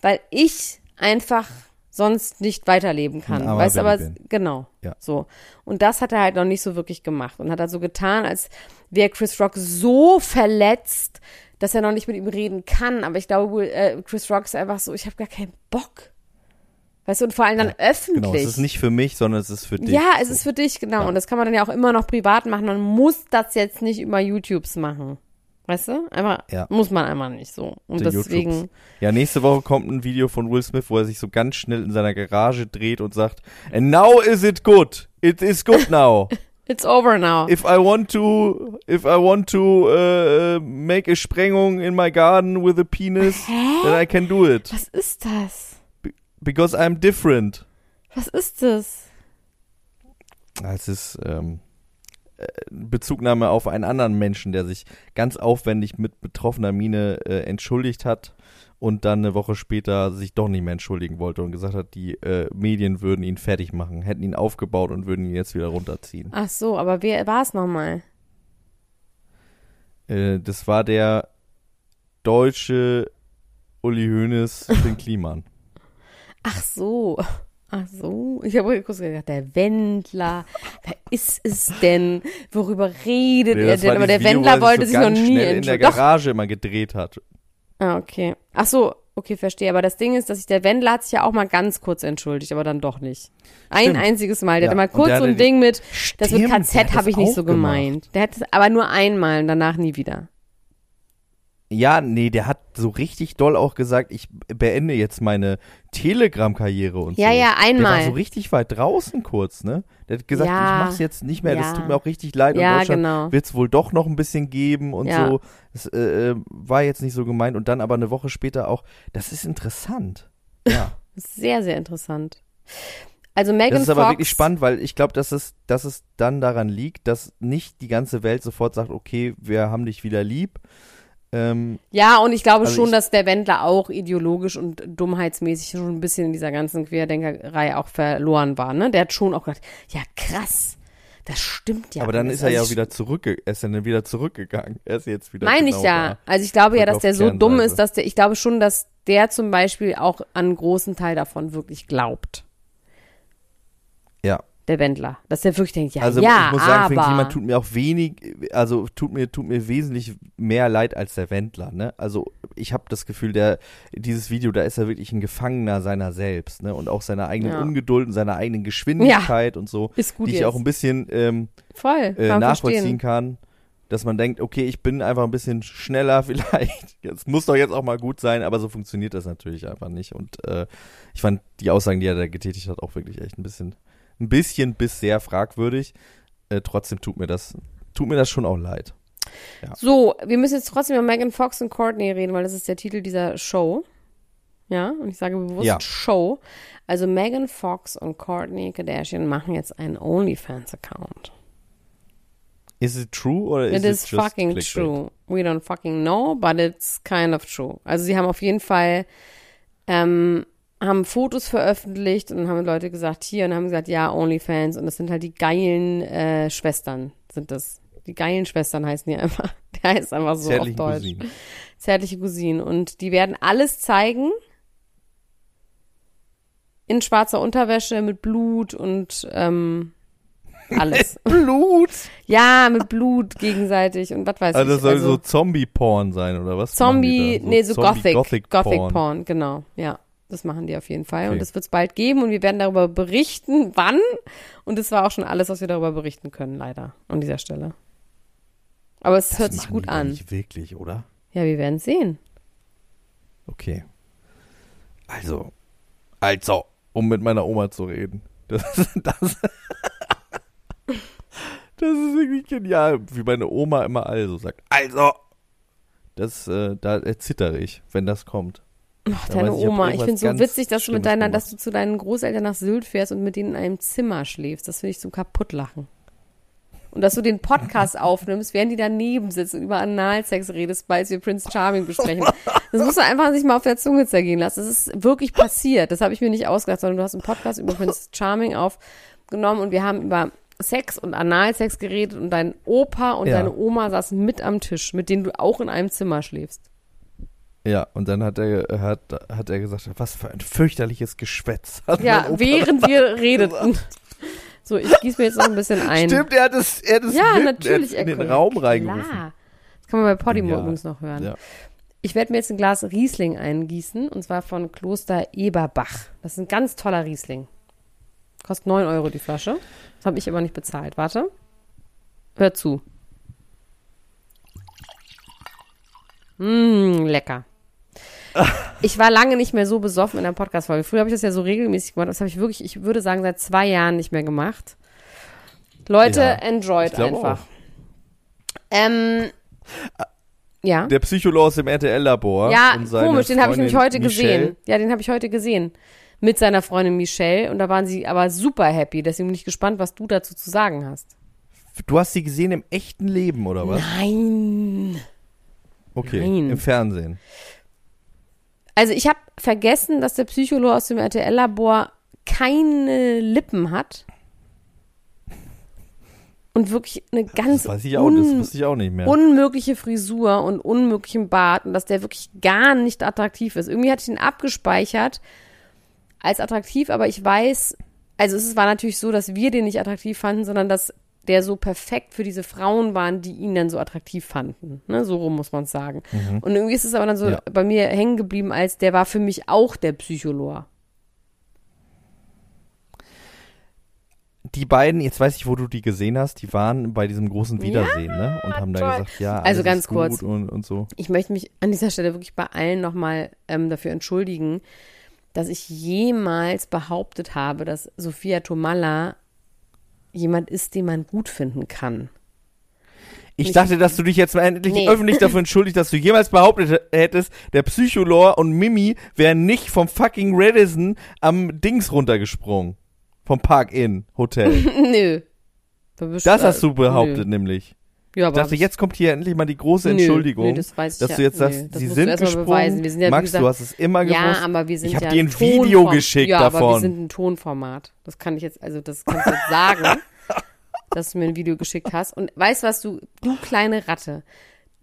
weil ich einfach sonst nicht weiterleben kann. Armer Weißt du, aber bin. genau. Ja. So. Und das hat er halt noch nicht so wirklich gemacht und hat halt so getan, als wäre Chris Rock so verletzt, dass er noch nicht mit ihm reden kann. Aber ich glaube, Will- äh, Chris Rock ist einfach so, ich habe gar keinen Bock. Weißt du, und vor allem dann öffentlich. Genau, es ist nicht für mich, sondern es ist für dich. Ja, es ist für dich, genau. Ja. Und das kann man dann ja auch immer noch privat machen. Man muss das jetzt nicht über YouTubes machen. Weißt du? Einfach, Ja. muss man einfach nicht so. Und Die deswegen, YouTubes. Ja, nächste Woche kommt ein Video von Will Smith, wo er sich so ganz schnell in seiner Garage dreht und sagt, and now is it good. It is good now. it's over now. if I want to, if I want to uh, make a Sprengung in my garden with a penis, then I can do it. Was ist das? Because I'm different. Was ist das? Ah, Es ist ähm, äh, Bezugnahme auf einen anderen Menschen, der sich ganz aufwendig mit betroffener Miene äh, entschuldigt hat und dann eine Woche später sich doch nicht mehr entschuldigen wollte und gesagt hat, die äh, Medien würden ihn fertig machen, hätten ihn aufgebaut und würden ihn jetzt wieder runterziehen. Ach so, aber wer war es nochmal? Äh, das war der deutsche Uli Hoeneß Finn Kliman. Ach so. Ach so. Ich habe kurz gedacht, der Wendler. Wer ist es denn? Worüber redet Nee, er denn? Aber der Video, Wendler wo er wollte so sich noch nie in der entschuldigen. Doch. Garage immer gedreht hat. Ah, okay. Ach so, okay, verstehe. Aber das Ding ist, dass sich der Wendler hat sich ja auch mal ganz kurz entschuldigt, aber dann doch nicht. Ein Stimmt. einziges Mal. Der Ja, hatte mal kurz so ein Ding mit, das mit Stimmt, KZ hat habe ich nicht so gemacht. gemeint. Der hat es aber nur einmal und danach nie wieder. Ja, nee, der hat so richtig doll auch gesagt, ich beende jetzt meine Telegram-Karriere und Ja, so. ja, Der einmal. war so richtig weit draußen kurz, ne? Der hat gesagt, Ja. ich mach's jetzt nicht mehr, das Ja. tut mir auch richtig leid. Ja, und Deutschland genau. wird's wohl doch noch ein bisschen geben und Ja. so. Das äh, äh, war jetzt nicht so gemeint. Und dann aber eine Woche später auch, das ist interessant. Ja. Sehr, sehr interessant. Also Megan Das ist aber Fox, wirklich spannend, weil ich glaube, dass es, dass es dann daran liegt, dass nicht die ganze Welt sofort sagt, okay, wir haben dich wieder lieb. Ähm, Ja, und ich glaube Also schon, ich- dass der Wendler auch ideologisch und dummheitsmäßig schon ein bisschen in dieser ganzen Querdenkerei auch verloren war, ne? Der hat schon auch gedacht, ja krass, das stimmt ja. aber dann ist er ja Also auch ich- wieder zurückge er ist dann wieder zurückgegangen. Er ist jetzt wieder Meine genau ich ja. Also ich glaube ja, Zurück dass der so dumm ist, dass der, ich glaube schon, dass der zum Beispiel auch an einen großen Teil davon wirklich glaubt. Ja. Der Wendler. Dass der wirklich denkt, ja, Also ja, ich muss sagen, aber. Kliman tut mir auch wenig, also tut mir, tut mir wesentlich mehr leid als der Wendler, ne? Also ich habe das Gefühl, der, dieses Video, da ist er wirklich ein Gefangener seiner selbst, ne? Und auch seiner eigenen Ja. Ungeduld und seiner eigenen Geschwindigkeit und so, ist gut die ich jetzt. auch ein bisschen ähm, Voll, äh, nachvollziehen verstehen. kann. dass man denkt, okay, ich bin einfach ein bisschen schneller vielleicht. Es muss doch jetzt auch mal gut sein, aber so funktioniert das natürlich einfach nicht. Und äh, ich fand die Aussagen, die er da getätigt hat, auch wirklich echt ein bisschen, ein bisschen bis sehr fragwürdig. Äh, trotzdem tut mir das, tut mir das schon auch leid. So, wir müssen jetzt trotzdem über Megan Fox und Courtney reden, weil das ist der Titel dieser Show. Ja, und ich sage bewusst Ja. Show. Also Megan Fox und Courtney Kardashian machen jetzt einen OnlyFans-Account. Is it true oder It is is it just fucking Clickbait? true. We don't fucking know, but it's kind of true. Also sie haben auf jeden Fall ähm, haben Fotos veröffentlicht und haben Leute gesagt, hier, und haben gesagt, ja, OnlyFans. Und das sind halt die geilen äh, Schwestern, sind das. Die geilen Schwestern heißen die einfach. Der heißt einfach so Zärtlichen auf Deutsch. Cousinen. Zärtliche Cousinen. Und die werden alles zeigen. In schwarzer Unterwäsche, mit Blut und ähm, alles. Blut! ja, mit Blut gegenseitig und was weiß Also ich. das soll also, so Zombie-Porn sein, oder was? Zombie, da? nee, so Zombie- Gothic, Gothic, Porn. Porn, genau, ja. Das machen die auf jeden Fall. Okay. Und das wird es bald geben und wir werden darüber berichten, wann. Und das war auch schon alles, was wir darüber berichten können, leider, an dieser Stelle. Aber es Das hört sich gut an. Nicht wirklich, oder? Ja, wir werden sehen. Okay. Also, also, um mit meiner Oma zu reden. Das, das, das ist wirklich genial, wie meine Oma immer also sagt. Also, das, äh, da äh, zittere ich, wenn das kommt. Ach, deine ich, ich Oma. Ich irgendwas finde so ganz witzig, dass du mit deiner, gemacht. dass du zu deinen Großeltern nach Sylt fährst und mit denen in einem Zimmer schläfst. Das finde ich zum kaputtlachen. Und dass du den Podcast aufnimmst, während die daneben sitzen und über Analsex redest, weil wir Prince Charming besprechen. Das musst du einfach sich mal auf der Zunge zergehen lassen. Das ist wirklich passiert. Das habe ich mir nicht ausgedacht, sondern du hast einen Podcast über Prince Charming aufgenommen und wir haben über Sex und Analsex geredet und dein Opa und Ja. deine Oma saßen mit am Tisch, mit denen du auch in einem Zimmer schläfst. Ja, und dann hat er, hat, hat er gesagt, was für ein fürchterliches Geschwätz. Ja, während wir redeten. So, ich gieße mir jetzt noch ein bisschen ein. Stimmt, er hat es, er hat es Ja, mit, natürlich. Er in den Echo. Raum reingerufen. Klar. Das kann man bei Podimo Ja. übrigens noch hören. Ja. Ich werde mir jetzt ein Glas Riesling eingießen und zwar von Kloster Eberbach. Das ist ein ganz toller Riesling. Kostet 9 Euro die Flasche. Das habe ich aber nicht bezahlt. Warte. Hör zu. Mmm, lecker. Ich war lange nicht mehr so besoffen in der Podcast-Folge. Früher habe ich das ja so regelmäßig gemacht. Das habe ich wirklich, ich würde sagen, seit zwei Jahren nicht mehr gemacht. Leute, Ja, enjoyed einfach. auch. Ähm, ja. Der Psychologe aus dem RTL-Labor. Ja, komisch, den habe ich nämlich heute Michelle. gesehen. Ja, den habe ich heute gesehen. Mit seiner Freundin Michelle. Und da waren sie aber super happy. Deswegen bin ich gespannt, was du dazu zu sagen hast. Du hast sie gesehen im echten Leben, oder was? Nein. Okay, Nein. im Fernsehen. Also ich habe vergessen, dass der Psychologe aus dem RTL-Labor keine Lippen hat. Und wirklich eine ganz Das ich auch, das un ich auch nicht mehr. unmögliche Frisur und unmöglichen Bart und dass der wirklich gar nicht attraktiv ist. Irgendwie hatte ich ihn abgespeichert als attraktiv, aber ich weiß, also es war natürlich so, dass wir den nicht attraktiv fanden, sondern dass der so perfekt für diese Frauen waren, die ihn dann so attraktiv fanden. Ne? So rum muss man es sagen. Und irgendwie ist es aber dann so Ja. bei mir hängen geblieben, als der war für mich auch der Psycholor. die beiden, jetzt weiß ich, wo du die gesehen hast, die waren bei diesem großen Wiedersehen, ne? Und haben toll. gesagt, ja, alles Also ganz ist gut kurz. Und, und so. Ich möchte mich an dieser Stelle wirklich bei allen nochmal ähm, dafür entschuldigen, dass ich jemals behauptet habe, dass Sophia Tomalla jemand ist, den man gut finden kann. Ich dachte, dass du dich jetzt mal endlich Nee. öffentlich dafür entschuldigt, dass du jemals behauptet hättest, der Psycholor und Mimi wären nicht vom fucking Radisson am Dings runtergesprungen. Vom Park-In Hotel. Nö. Das hast du behauptet, nämlich. Ja, Ich aber dachte, jetzt kommt hier endlich mal die große Nö, Entschuldigung, nö, das weiß ich dass ja- du jetzt nö, sagst, das sie sind gesprungen. Wir sind ja, Max, gesagt- du hast es immer gewusst. Ja, aber wir sind ich habe ja dir ein ein Video Tonform- geschickt ja, aber wir davon. sind ein Tonformat. Das kann ich jetzt, also das kannst du jetzt sagen, dass du mir ein Video geschickt hast. Und weißt du was, du, du kleine Ratte,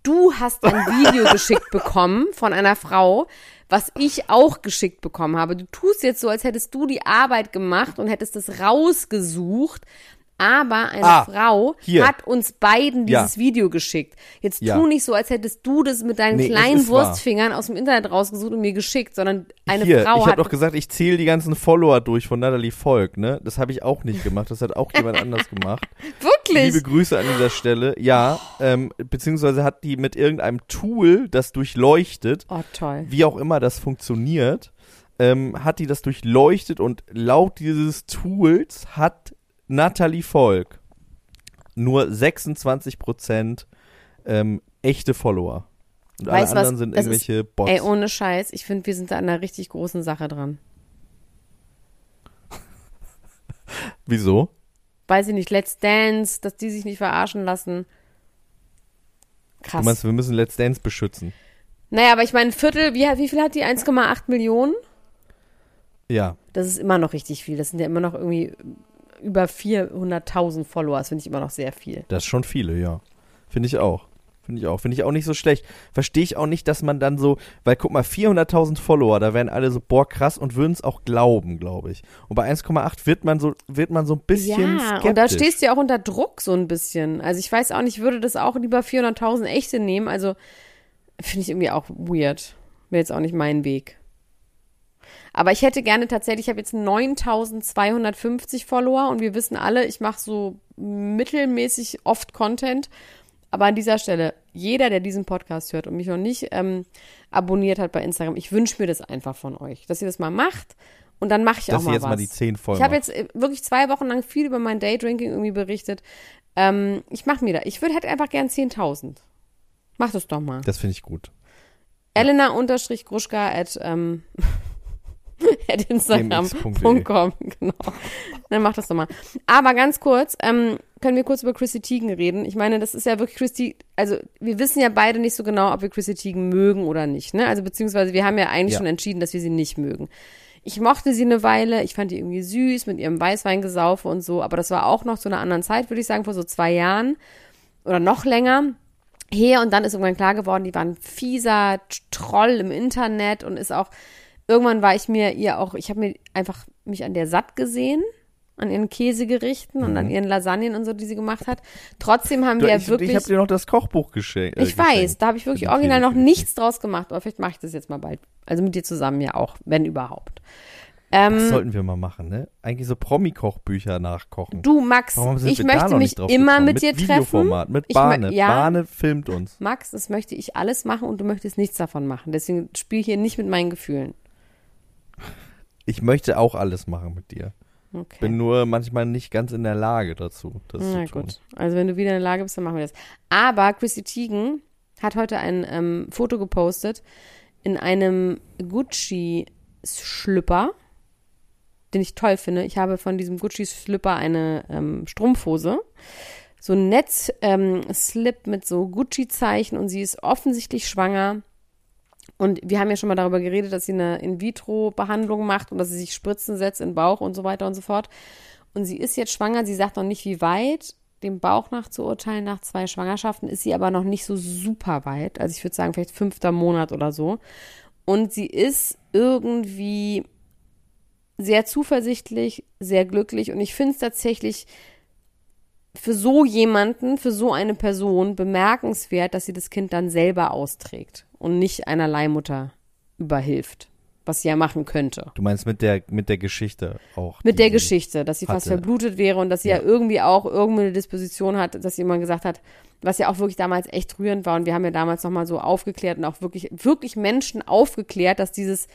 du hast ein Video geschickt bekommen von einer Frau, was ich auch geschickt bekommen habe. Du tust jetzt so, als hättest du die Arbeit gemacht und hättest es rausgesucht Aber eine Ah, Frau hier. hat uns beiden Ja. dieses Video geschickt. Jetzt Ja. tu nicht so, als hättest du das mit deinen Nee, kleinen ist wahr. Wurstfingern aus dem Internet rausgesucht und mir geschickt, sondern eine Hier, Frau ich hat habe doch gesagt, ich zähle die ganzen Follower durch von Natalie Volk, ne? Das habe ich auch nicht gemacht. Das hat auch jemand anders gemacht. wirklich. Liebe Grüße an dieser Stelle. Ja, ähm, beziehungsweise hat die mit irgendeinem Tool, das durchleuchtet, oh toll. wie auch immer das funktioniert, ähm, hat die das durchleuchtet und laut dieses Tools hat Natalie Volk nur 26 Prozent ähm, echte Follower. Und Weißt alle was? anderen sind Das ist- irgendwelche Bots. Ey, ohne Scheiß, ich finde, wir sind da an einer richtig großen Sache dran. Wieso? Weiß ich nicht, Let's Dance, dass die sich nicht verarschen lassen. Krass. Du meinst, wir müssen Let's Dance beschützen? naja, aber ich meine, ein Viertel, wie, wie viel hat die? 1,8 Millionen? Ja. Das ist immer noch richtig viel. Das sind ja immer noch irgendwie über 400.000 Follower. Das finde ich immer noch sehr viel. Das ist schon viele, ja. Finde ich auch. Finde ich auch. Finde ich auch nicht so schlecht. Verstehe ich auch nicht, dass man dann so, weil guck mal, 400.000 Follower, da wären alle so, boah, krass und würden es auch glauben, glaube ich. Und bei 1,8 wird man so, wird man so ein bisschen ja, skeptisch. und da stehst du ja auch unter Druck so ein bisschen. Also ich weiß auch nicht, ich würde das auch lieber 400.000 echte nehmen. Also finde ich irgendwie auch weird. Wäre jetzt auch nicht mein Weg. Aber ich hätte gerne tatsächlich, ich habe jetzt 9250 Follower und wir wissen alle, ich mache so mittelmäßig oft Content. Aber an dieser Stelle, jeder, der diesen Podcast hört und mich noch nicht ähm, abonniert hat bei Instagram, ich wünsche mir das einfach von euch, dass ihr das mal macht und dann mache ich dass auch mal jetzt was. mal die 10 voll Ich habe jetzt äh, wirklich zwei Wochen lang viel über mein Daydrinking irgendwie berichtet. Ähm, ich mache mir da. Ich würde hätte einfach gern 10.000. Mach das doch mal. Das finde ich gut. Elena unterstrich Gruschka at, ähm, at Instagram.com. gmx.de. Genau. Dann mach das doch mal. Aber ganz kurz, ähm, können wir kurz über Chrissy Teigen reden? Ich meine, das ist ja wirklich Chrissy, also wir wissen ja beide nicht so genau, ob wir Chrissy Teigen mögen oder nicht, ne? Also beziehungsweise wir haben ja eigentlich Ja. schon entschieden, dass wir sie nicht mögen. Ich mochte sie eine Weile, ich fand die irgendwie süß mit ihrem Weißweingesaufe und so, aber das war auch noch zu einer anderen Zeit, würde ich sagen, vor so zwei Jahren oder noch länger her und dann ist irgendwann klar geworden, die war ein fieser Troll im Internet und ist auch, irgendwann war ich mir ihr auch, ich habe mir einfach mich an der satt gesehen, an ihren Käsegerichten und an ihren Lasagnen und so, die sie gemacht hat. Trotzdem haben Mhm. Du, wir ja ich wirklich, ich habe dir noch das Kochbuch geschenkt. äh, ich weiß, geschenkt. da habe ich wirklich original noch nichts draus gemacht, aber vielleicht mache ich das jetzt mal bald. Also mit dir zusammen ja auch, wenn überhaupt. Ähm, Das sollten wir mal machen, ne? Eigentlich so Promi-Kochbücher nachkochen. du, Max, ich möchte mich immer gekommen? mit dir treffen. Videoformat, mit Bahne. ja. Bahne filmt uns. Max, das möchte ich alles machen und du möchtest nichts davon machen. Deswegen spiel hier nicht mit meinen Gefühlen. Ich möchte auch alles machen mit dir. Okay. Bin nur manchmal nicht ganz in der Lage dazu, das Na zu tun. gut. Also wenn du wieder in der Lage bist, dann machen wir das. Aber Chrissy Teigen hat heute ein ähm, Foto gepostet in einem Gucci-Schlüpper, den ich toll finde. Ich habe von diesem Gucci-Schlüpper eine ähm, Strumpfhose. So ein Netz-Slip mit so Gucci-Zeichen und sie ist offensichtlich schwanger. Und wir haben ja schon mal darüber geredet, dass sie eine In-vitro-Behandlung macht und dass sie sich Spritzen setzt in den Bauch und so weiter und so fort. Und sie ist jetzt schwanger, sie sagt noch nicht, wie weit. Dem Bauch nach zu urteilen, nach zwei Schwangerschaften, ist sie aber noch nicht so super weit. Also ich würde sagen, vielleicht fünfter Monat oder so. Und sie ist irgendwie sehr zuversichtlich, sehr glücklich. Und ich finde es tatsächlich für so jemanden, für so eine Person bemerkenswert, dass sie das Kind dann selber austrägt und nicht einer Leihmutter überhilft, was sie ja machen könnte. Du meinst mit der, mit der Geschichte auch. Mit der sie- Geschichte, dass sie fast hatte. verblutet wäre und dass sie ja. Ja. irgendwie auch irgendeine Disposition hat, dass jemand gesagt hat, was ja auch wirklich damals echt rührend war und wir haben ja damals nochmal so aufgeklärt und auch wirklich, wirklich Menschen aufgeklärt, dass dieses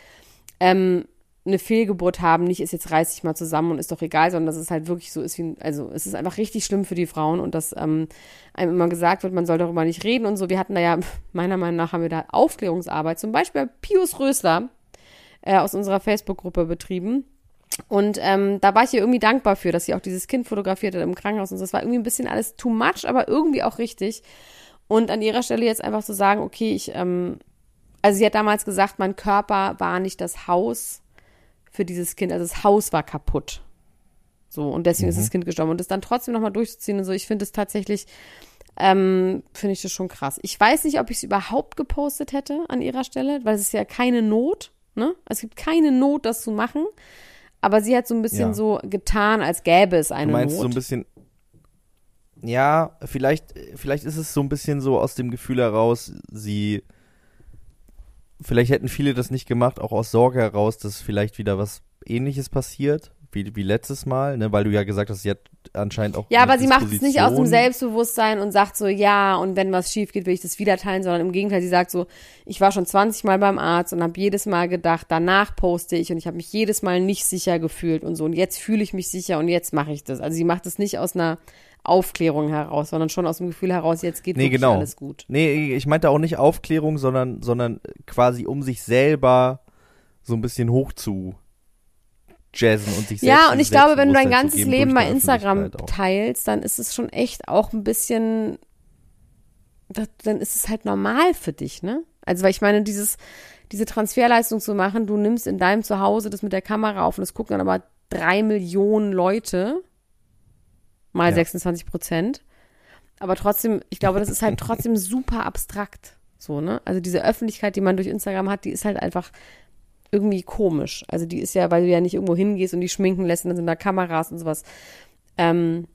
ähm, eine Fehlgeburt haben, nicht ist jetzt reiß dich mal zusammen und ist doch egal, sondern dass es halt wirklich so ist wie, also es ist einfach richtig schlimm für die Frauen und dass ähm, einem immer gesagt wird, man soll darüber nicht reden und so. Wir hatten da ja, meiner Meinung nach haben wir da Aufklärungsarbeit, zum Beispiel Pius Rösler äh, aus unserer Facebook-Gruppe betrieben. Und ähm, da war ich ihr irgendwie dankbar für, dass sie auch dieses Kind fotografiert hat im Krankenhaus und so. Das war irgendwie ein bisschen alles too much, aber irgendwie auch richtig. Und an ihrer Stelle jetzt einfach zu so sagen, okay, ich, ähm, also sie hat damals gesagt, mein Körper war nicht das Haus für dieses Kind, also das Haus war kaputt. So, und deswegen ist das Kind gestorben. Und das dann trotzdem nochmal durchzuziehen und so, ich finde es tatsächlich, ähm, finde ich das schon krass. Ich weiß nicht, ob ich es überhaupt gepostet hätte an ihrer Stelle, weil es ist ja keine Not, ne? Es gibt keine Not, das zu machen. Aber sie hat so ein bisschen Ja. so getan, als gäbe es Du eine meinst Not. so ein bisschen ja, vielleicht, vielleicht ist es so ein bisschen so aus dem Gefühl heraus, sie, vielleicht hätten viele das nicht gemacht, auch aus Sorge heraus, dass vielleicht wieder was ähnliches passiert, wie, wie letztes Mal, ne, weil du ja gesagt hast, sie hat anscheinend auch. Ja, aber sie macht es nicht aus dem. Selbstbewusstsein und sagt so, ja, und wenn was schief geht, will ich das wieder teilen, sondern im Gegenteil, sie sagt so, ich war schon 20 Mal beim Arzt und habe jedes Mal gedacht, danach poste ich und ich habe mich jedes Mal nicht sicher gefühlt und so und jetzt fühle ich mich sicher und jetzt mache ich das. Also sie macht es nicht aus einer Aufklärung heraus, sondern schon aus dem Gefühl heraus, jetzt geht Nee, genau. alles gut. Nee, ich meinte auch nicht Aufklärung, sondern, sondern quasi um sich selber so ein bisschen hoch zu jazzen und sich selbst Ja, und ich glaube, wenn du dein ganzes geben Leben bei Instagram teilst, dann ist es schon echt auch ein bisschen, dann ist es halt normal für dich, ne? Also, weil ich meine, dieses, diese Transferleistung zu machen, du nimmst in deinem Zuhause das mit der Kamera auf und es gucken dann aber drei Millionen Leute, mal Ja. 26 Prozent. Aber trotzdem, ich glaube, das ist halt trotzdem super abstrakt. So, ne? Also diese Öffentlichkeit, die man durch Instagram hat, die ist halt einfach irgendwie komisch. Also die ist ja, weil du ja nicht irgendwo hingehst und die schminken lässt und dann sind da Kameras und sowas. Ähm,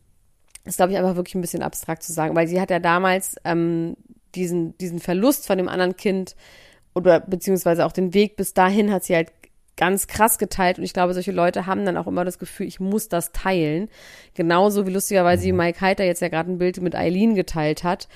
ist, glaube ich, einfach wirklich ein bisschen abstrakt zu sagen, weil sie hat ja damals ähm, diesen, diesen Verlust von dem anderen Kind oder beziehungsweise auch den Weg bis dahin hat sie halt ganz krass geteilt und ich glaube, solche Leute haben dann auch immer das Gefühl, ich muss das teilen. Genauso wie lustigerweise Mhm. Mike Heiter jetzt ja gerade ein Bild mit Eileen geteilt hat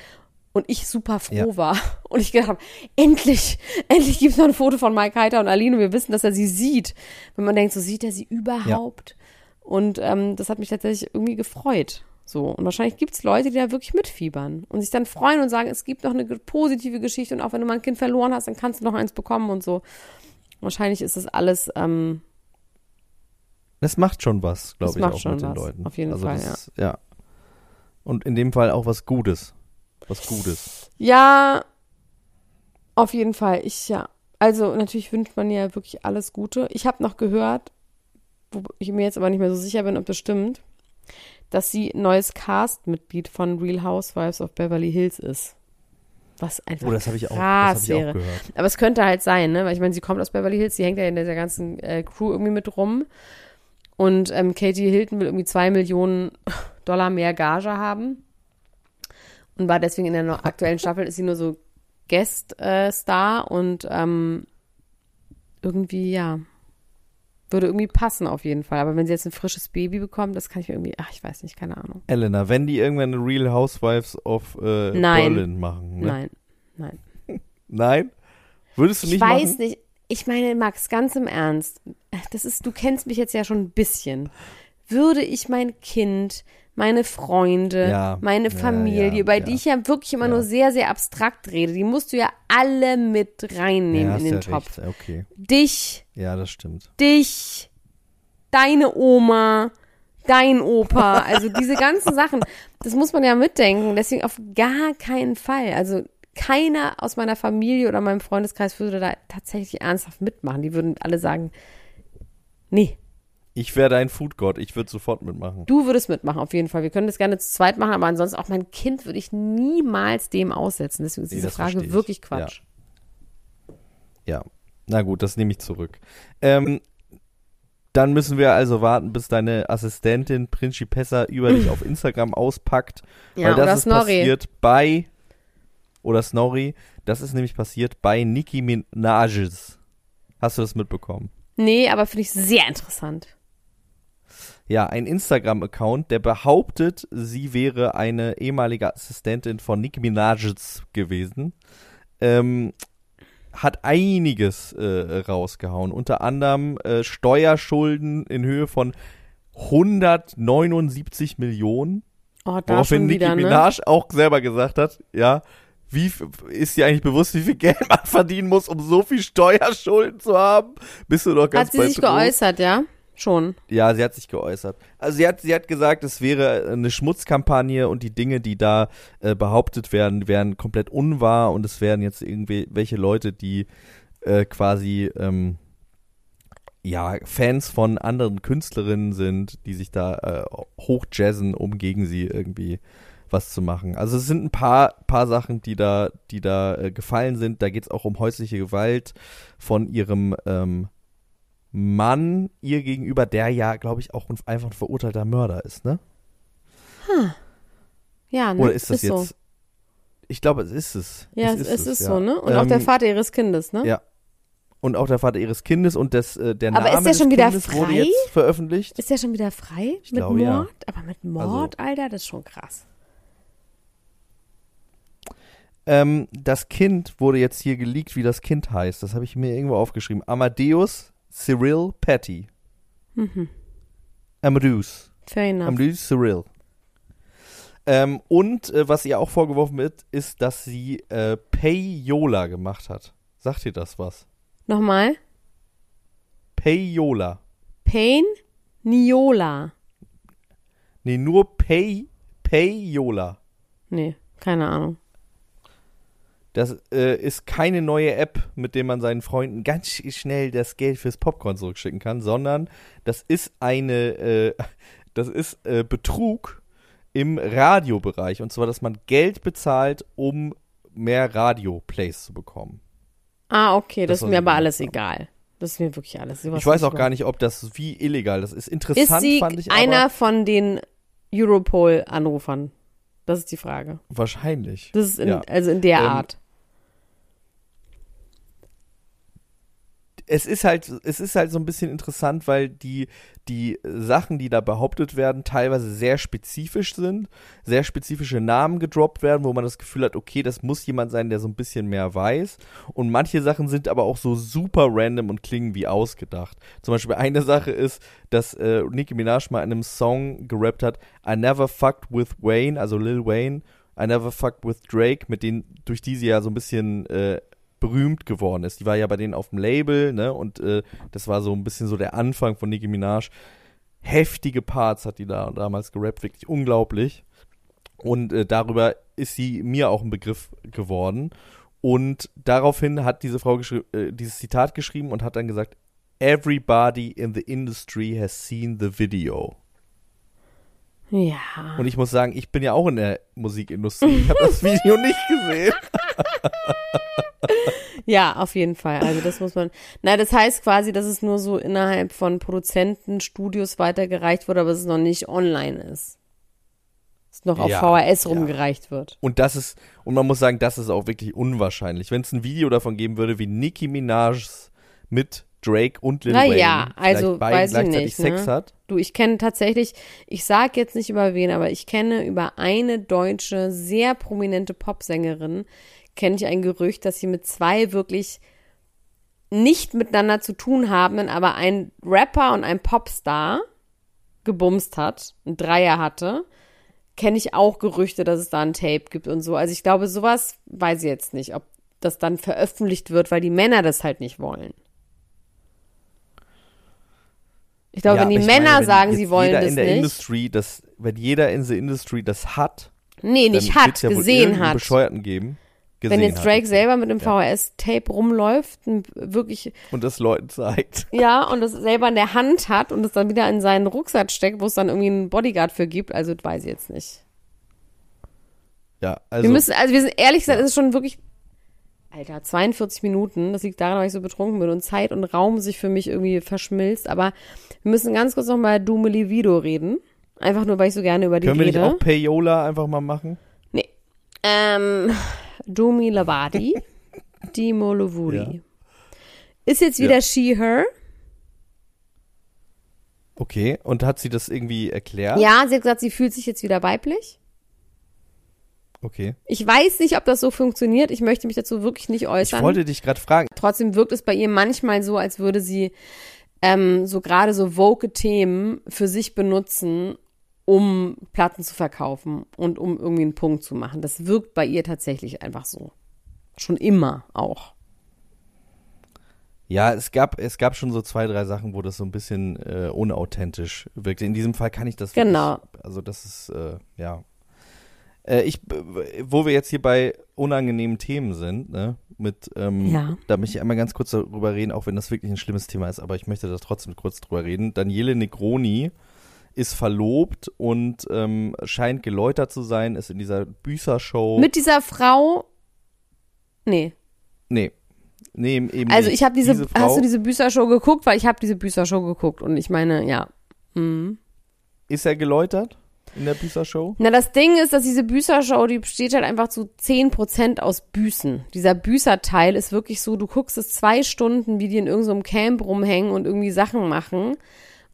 und ich super froh Ja. war und ich gedacht habe, endlich, endlich gibt es noch ein Foto von Mike Heiter und Aline und wir wissen, dass er sie sieht. Wenn man denkt, so sieht er sie überhaupt. Und ähm, das hat mich tatsächlich irgendwie gefreut. So. Und wahrscheinlich gibt es Leute, die da wirklich mitfiebern und sich dann freuen und sagen, es gibt noch eine positive Geschichte und auch wenn du mal ein Kind verloren hast, dann kannst du noch eins bekommen und so. Wahrscheinlich ist das alles, ähm, Das macht schon was, glaube ich, auch schon mit den was, Leuten. auf jeden also Fall, das ja. Ja. Und in dem Fall auch was Gutes. Was Gutes. Ja, auf jeden Fall. Ich, ja. Also natürlich wünscht man ja wirklich alles Gute. Ich habe noch gehört, wo ich mir jetzt aber nicht mehr so sicher bin, ob das stimmt, dass sie ein neues Cast-Mitglied von Real Housewives of Beverly Hills ist. Was einfach Oh, das habe ich auch, das krass hab ich auch gehört. Aber es könnte halt sein, ne? Weil ich meine, sie kommt aus Beverly Hills, sie hängt ja in dieser ganzen äh, Crew irgendwie mit rum. Und ähm, Katie Hilton will irgendwie zwei Millionen Dollar mehr Gage haben. Und war deswegen in der aktuellen Staffel ist sie nur so Guest-Star und ähm, irgendwie, ja, würde irgendwie passen auf jeden Fall. Aber wenn sie jetzt ein frisches Baby bekommt, das kann ich mir irgendwie, ach, ich weiß nicht, keine Ahnung. Elena, wenn die irgendwann eine Real Housewives of äh, Nein. Berlin machen. Ne? Nein, nein. Nein? Würdest du Ich nicht weiß machen? nicht. Ich meine, Max, ganz im Ernst, das ist, du kennst mich jetzt ja schon ein bisschen. Würde ich mein Kind, meine Freunde, Ja, meine Familie, ja, über ja. die ich ja wirklich immer nur sehr, sehr abstrakt rede, die musst du ja alle mit reinnehmen in den Topf. Okay. Dich, Ja, das stimmt. dich, deine Oma, dein Opa, also diese ganzen Sachen, das muss man ja mitdenken. Deswegen auf gar keinen Fall. Also keiner aus meiner Familie oder meinem Freundeskreis würde da tatsächlich ernsthaft mitmachen. Die würden alle sagen, nee, Ich wäre dein Foodgott. Ich würde sofort mitmachen. du würdest mitmachen, auf jeden Fall. Wir können das gerne zu zweit machen, aber ansonsten auch mein Kind würde ich niemals dem aussetzen. Deswegen ist Nee, diese Frage ich. wirklich Quatsch. Ja. Na gut, das nehme ich zurück. Ähm, dann müssen wir also warten, bis deine Assistentin Principessa über dich auf Instagram auspackt. Ja, weil das oder ist Snorri. passiert bei oder Snorri. Das ist nämlich passiert bei Nicki Minaj's. Hast du das mitbekommen? Nee, aber finde ich sehr interessant. Ja, ein Instagram-Account, der behauptet, sie wäre eine ehemalige Assistentin von Nicki Minaj's gewesen, ähm, hat einiges äh, rausgehauen. Unter anderem äh, Steuerschulden in Höhe von 179 Millionen. Oh, da Woraufhin Nicki wieder, ne? Minaj auch selber gesagt hat, ja, wie ist dir eigentlich bewusst, wie viel Geld man verdienen muss, um so viel Steuerschulden zu haben? Bist du doch ganz Hat sie sich Trost? geäußert, ja? Schon. Ja, sie hat sich geäußert. Also sie hat, sie hat gesagt, es wäre eine Schmutzkampagne und die Dinge, die da äh, behauptet werden, wären komplett unwahr und es wären jetzt irgendwie welche Leute, die äh, quasi ähm, ja Fans von anderen Künstlerinnen sind, die sich da äh, hochjazzen, um gegen sie irgendwie was zu machen. Also es sind ein paar paar Sachen, die da die da äh, gefallen sind. Da geht es auch um häusliche Gewalt von ihrem ähm, Mann ihr gegenüber, der ja, glaube ich, auch ein, einfach ein verurteilter Mörder ist, ne? Ja, ne? Oder ist das so. jetzt? Ich glaube, es ist es. Ja, es, es ist so, ne? Und auch der Ähm, Vater ihres Kindes, ne? Ja. Und auch der Vater ihres Kindes und das, äh, der Aber Name ist der des schon wieder Kindes wurde frei? jetzt veröffentlicht. Ist der schon wieder frei mit glaube, ja. Mord? Aber mit Mord, Alter, das ist schon krass. Ähm, das Kind wurde jetzt hier geleakt, wie das Kind heißt. Das habe ich mir irgendwo aufgeschrieben. Amadeus Cyril Patty. Mhm. Amadeus. Fair enough. Amadeus Cyril. Ähm, und äh, was ihr auch vorgeworfen wird, ist, dass sie äh, Payola gemacht hat. Sagt ihr das was? Nochmal. Payola. Pain Niola. Nee, nur Pay, Payola. Nee, keine Ahnung. Das äh, ist keine neue App, mit der man seinen Freunden ganz schnell das Geld fürs Popcorn zurückschicken kann, sondern das ist eine, äh, das ist äh, Betrug im Radiobereich. Und zwar, dass man Geld bezahlt, um mehr Radio-Plays zu bekommen. Ah, okay, das, Das ist mir aber alles egal. Das ist mir wirklich alles. Ich weiß ist auch gar nicht, ob das wie illegal das ist. Ist Interessant sie fand ich einer aber von den Europol-Anrufern? Das ist die Frage. wahrscheinlich. Das ist in, Ja. also in der Ähm, Art. Es ist halt, es ist halt so ein bisschen interessant, weil die, die Sachen, die da behauptet werden, teilweise sehr spezifisch sind, sehr spezifische Namen gedroppt werden, wo man das Gefühl hat, okay, das muss jemand sein, der so ein bisschen mehr weiß. Und manche Sachen sind aber auch so super random und klingen wie ausgedacht. Zum Beispiel eine Sache ist, dass äh, Nicki Minaj mal in einem Song gerappt hat, I never fucked with Wayne, also Lil Wayne, I never fucked with Drake, mit denen, durch die sie ja so ein bisschen äh, berühmt geworden ist. Die war ja bei denen auf dem Label, ne? Und äh, das war so ein bisschen so der Anfang von Nicki Minaj. Heftige Parts hat die da damals gerappt, wirklich unglaublich. Und äh, darüber ist sie mir auch ein Begriff geworden. Und daraufhin hat diese Frau äh, dieses Zitat geschrieben und hat dann gesagt, Everybody in the industry has seen the video. Ja. Und ich muss sagen, ich bin ja auch in der Musikindustrie. Ich habe das Video nicht gesehen. Ja, auf jeden Fall. Also das muss man. Na, das heißt quasi, dass es nur so innerhalb von Produzentenstudios weitergereicht wurde, aber es noch nicht online ist. Es noch auf Ja, VHS ja. rumgereicht wird. Und das ist, und man muss sagen, das ist auch wirklich unwahrscheinlich. Wenn es ein Video davon geben würde, wie Nicki Minaj mit Drake und Lil Na Wayne ja, also beiden weiß ich gleichzeitig nicht, Sex ne? hat. Du, ich kenne tatsächlich, ich sag jetzt nicht über wen, aber ich kenne über eine deutsche, sehr prominente Popsängerin, kenne ich ein Gerücht, dass sie mit zwei wirklich nicht miteinander zu tun habenden, aber ein Rapper und ein Popstar gebumst hat, ein Dreier hatte. Kenne ich auch Gerüchte, dass es da ein Tape gibt und so. Also ich glaube, sowas weiß ich jetzt nicht, ob das dann veröffentlicht wird, weil die Männer das halt nicht wollen. Ich glaube, Ja, wenn die Männer meine, sagen, sie wollen das in der nicht. Industry, das, wenn jeder in der Industry das hat, nee, dann nicht hat, ja gesehen hat. Bescheuerten geben. Wenn jetzt hat, Drake okay. selber mit dem Ja. VHS-Tape rumläuft, und wirklich, Und das Leuten zeigt. ja, und das selber in der Hand hat und es dann wieder in seinen Rucksack steckt, wo es dann irgendwie einen Bodyguard für gibt, also das weiß ich jetzt nicht. Ja, also. wir müssen, also wir sind ehrlich gesagt, es ist schon wirklich, Alter, 42 Minuten, das liegt daran, weil ich so betrunken bin und Zeit und Raum sich für mich irgendwie verschmilzt, aber wir müssen ganz kurz nochmal Dume Livido reden. Einfach nur, weil ich so gerne über die können wir nicht rede. auch Payola einfach mal machen? Nee. Ähm, Dumi Lavadi, Dimo Lovudi. Ja. Ist jetzt Ja. wieder she, her. Okay, und hat sie das irgendwie erklärt? Ja, sie hat gesagt, sie fühlt sich jetzt wieder weiblich. Okay. Ich weiß nicht, ob das so funktioniert. Ich möchte mich dazu wirklich nicht Ich äußern. wollte dich gerade fragen. Trotzdem wirkt es bei ihr manchmal so, als würde sie ähm, so gerade so woke Themen für sich benutzen, um Platten zu verkaufen und um irgendwie einen Punkt zu machen. Das wirkt bei ihr tatsächlich einfach so. Schon immer auch. Ja, es gab, es gab schon so zwei, drei Sachen, wo das so ein bisschen äh, unauthentisch wirkte. In diesem Fall kann ich das Genau. wirklich, also das ist, äh, ja. Äh, ich, wo wir jetzt hier bei unangenehmen Themen sind, ne, mit, ähm, Ja. da möchte ich einmal ganz kurz darüber reden, auch wenn das wirklich ein schlimmes Thema ist, aber ich möchte da trotzdem kurz drüber reden. Daniele Negroni ist verlobt und ähm, scheint geläutert zu sein, ist in dieser Büßershow. Mit dieser Frau. Nee. nee. Nee, eben Also ich habe diese, Frau, hast du diese Büßershow geguckt? Weil ich habe diese Büßershow geguckt und ich meine, ja. Mhm. Ist er geläutert? In der Büßershow? Na, das Ding ist, dass diese Büßershow, die besteht halt einfach zu 10% aus Büßen. Dieser Büßerteil ist wirklich so, du guckst es zwei Stunden, wie die in irgendeinem Camp rumhängen und irgendwie Sachen machen.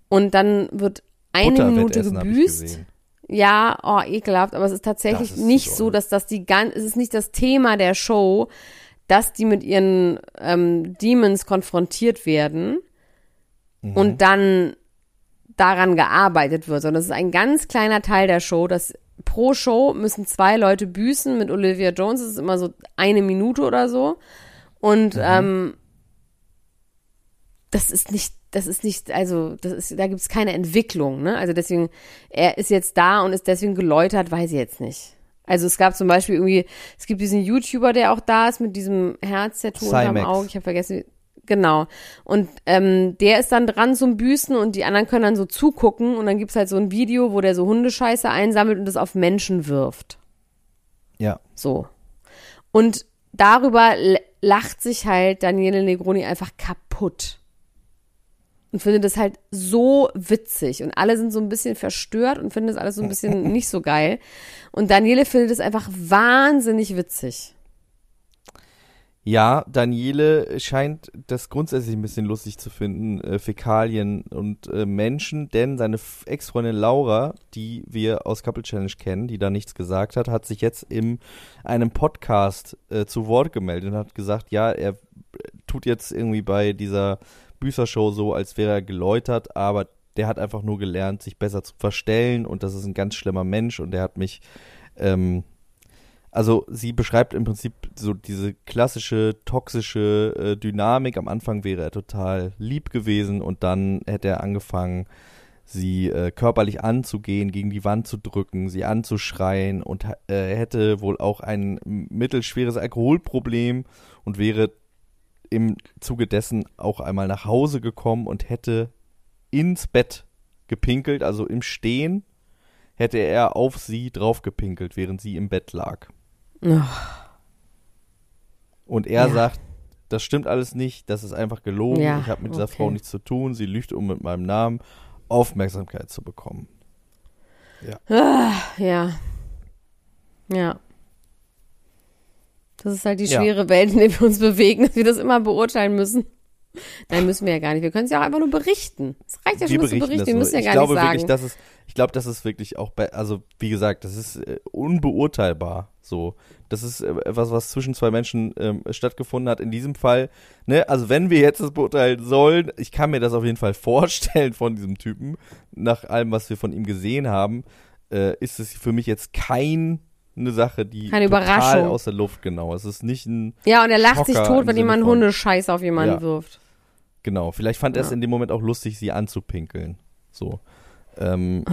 Und dann wird eine Minute gebüßt. Ja, oh, ekelhaft, aber es ist tatsächlich ist nicht so. so, dass das die ganz, es ist nicht das Thema der Show, dass die mit ihren ähm, Demons konfrontiert werden Mhm. und dann daran gearbeitet wird, sondern es ist ein ganz kleiner Teil der Show, dass pro Show müssen zwei Leute büßen. Mit Olivia Jones ist es immer so eine Minute oder so. Und Mhm. ähm, das ist nicht, das ist nicht, also das ist, da gibt es keine Entwicklung, ne? Also deswegen, er ist jetzt da und ist deswegen geläutert, weiß ich jetzt nicht. Also es gab zum Beispiel irgendwie, es gibt diesen YouTuber, der auch da ist mit diesem Herz-Tattoo unterm. Auge. Ich habe vergessen, wie- genau. Und ähm, der ist dann dran zum Büßen und die anderen können dann so zugucken und dann gibt's halt so ein Video, wo der so Hundescheiße einsammelt und das auf Menschen wirft. Ja. So. Und darüber lacht sich halt Daniele Negroni einfach kaputt. Und findet das halt so witzig. Und alle sind so ein bisschen verstört und finden das alles so ein bisschen nicht so geil. Und Daniele findet es einfach wahnsinnig witzig. Ja, Daniele scheint das grundsätzlich ein bisschen lustig zu finden, äh, Fäkalien und äh, Menschen, denn seine Ex-Freundin Laura, die wir aus Couple Challenge kennen, die da nichts gesagt hat, hat sich jetzt in einem Podcast äh, zu Wort gemeldet und hat gesagt, ja, er äh, tut jetzt irgendwie bei dieser Büßershow so, als wäre er geläutert, aber der hat einfach nur gelernt, sich besser zu verstellen und das ist ein ganz schlimmer Mensch und der hat mich ähm, also sie beschreibt im Prinzip so diese klassische toxische äh, Dynamik. Am Anfang wäre er total lieb gewesen und dann hätte er angefangen, sie äh, körperlich anzugehen, gegen die Wand zu drücken, sie anzuschreien und äh, hätte wohl auch ein mittelschweres Alkoholproblem und wäre im Zuge dessen auch einmal nach Hause gekommen und hätte ins Bett gepinkelt, also im Stehen hätte er auf sie draufgepinkelt, während sie im Bett lag. Und er Ja. sagt, das stimmt alles nicht, das ist einfach gelogen, Ja, ich habe mit dieser okay. Frau nichts zu tun, sie lügt, um mit meinem Namen Aufmerksamkeit zu bekommen. Ja. Ja. Das ist halt die Ja. schwere Welt, in der wir uns bewegen, dass wir das immer beurteilen müssen. Nein, müssen wir ja gar nicht. Wir können es ja auch einfach nur berichten. Es reicht ja schon, dass wir berichten. das Wir müssen ja ich gar glaube nicht sagen. wirklich, dass es, ich glaube, das ist wirklich auch bei, also wie gesagt, das ist äh, unbeurteilbar. So, das ist äh, etwas, was zwischen zwei Menschen ähm, stattgefunden hat. In diesem Fall, ne, also wenn wir jetzt das beurteilen sollen, ich kann mir das auf jeden Fall vorstellen von diesem Typen, nach allem, was wir von ihm gesehen haben, äh, ist es für mich jetzt kein eine Sache, die Keine total Überraschung. aus der Luft, genau. Es ist nicht ein, ja, und er lacht sich Schocker tot, im wenn jemand Hundescheiß auf jemanden Ja. wirft. Genau. Vielleicht fand er es Ja. in dem Moment auch lustig, sie anzupinkeln. So. Ähm,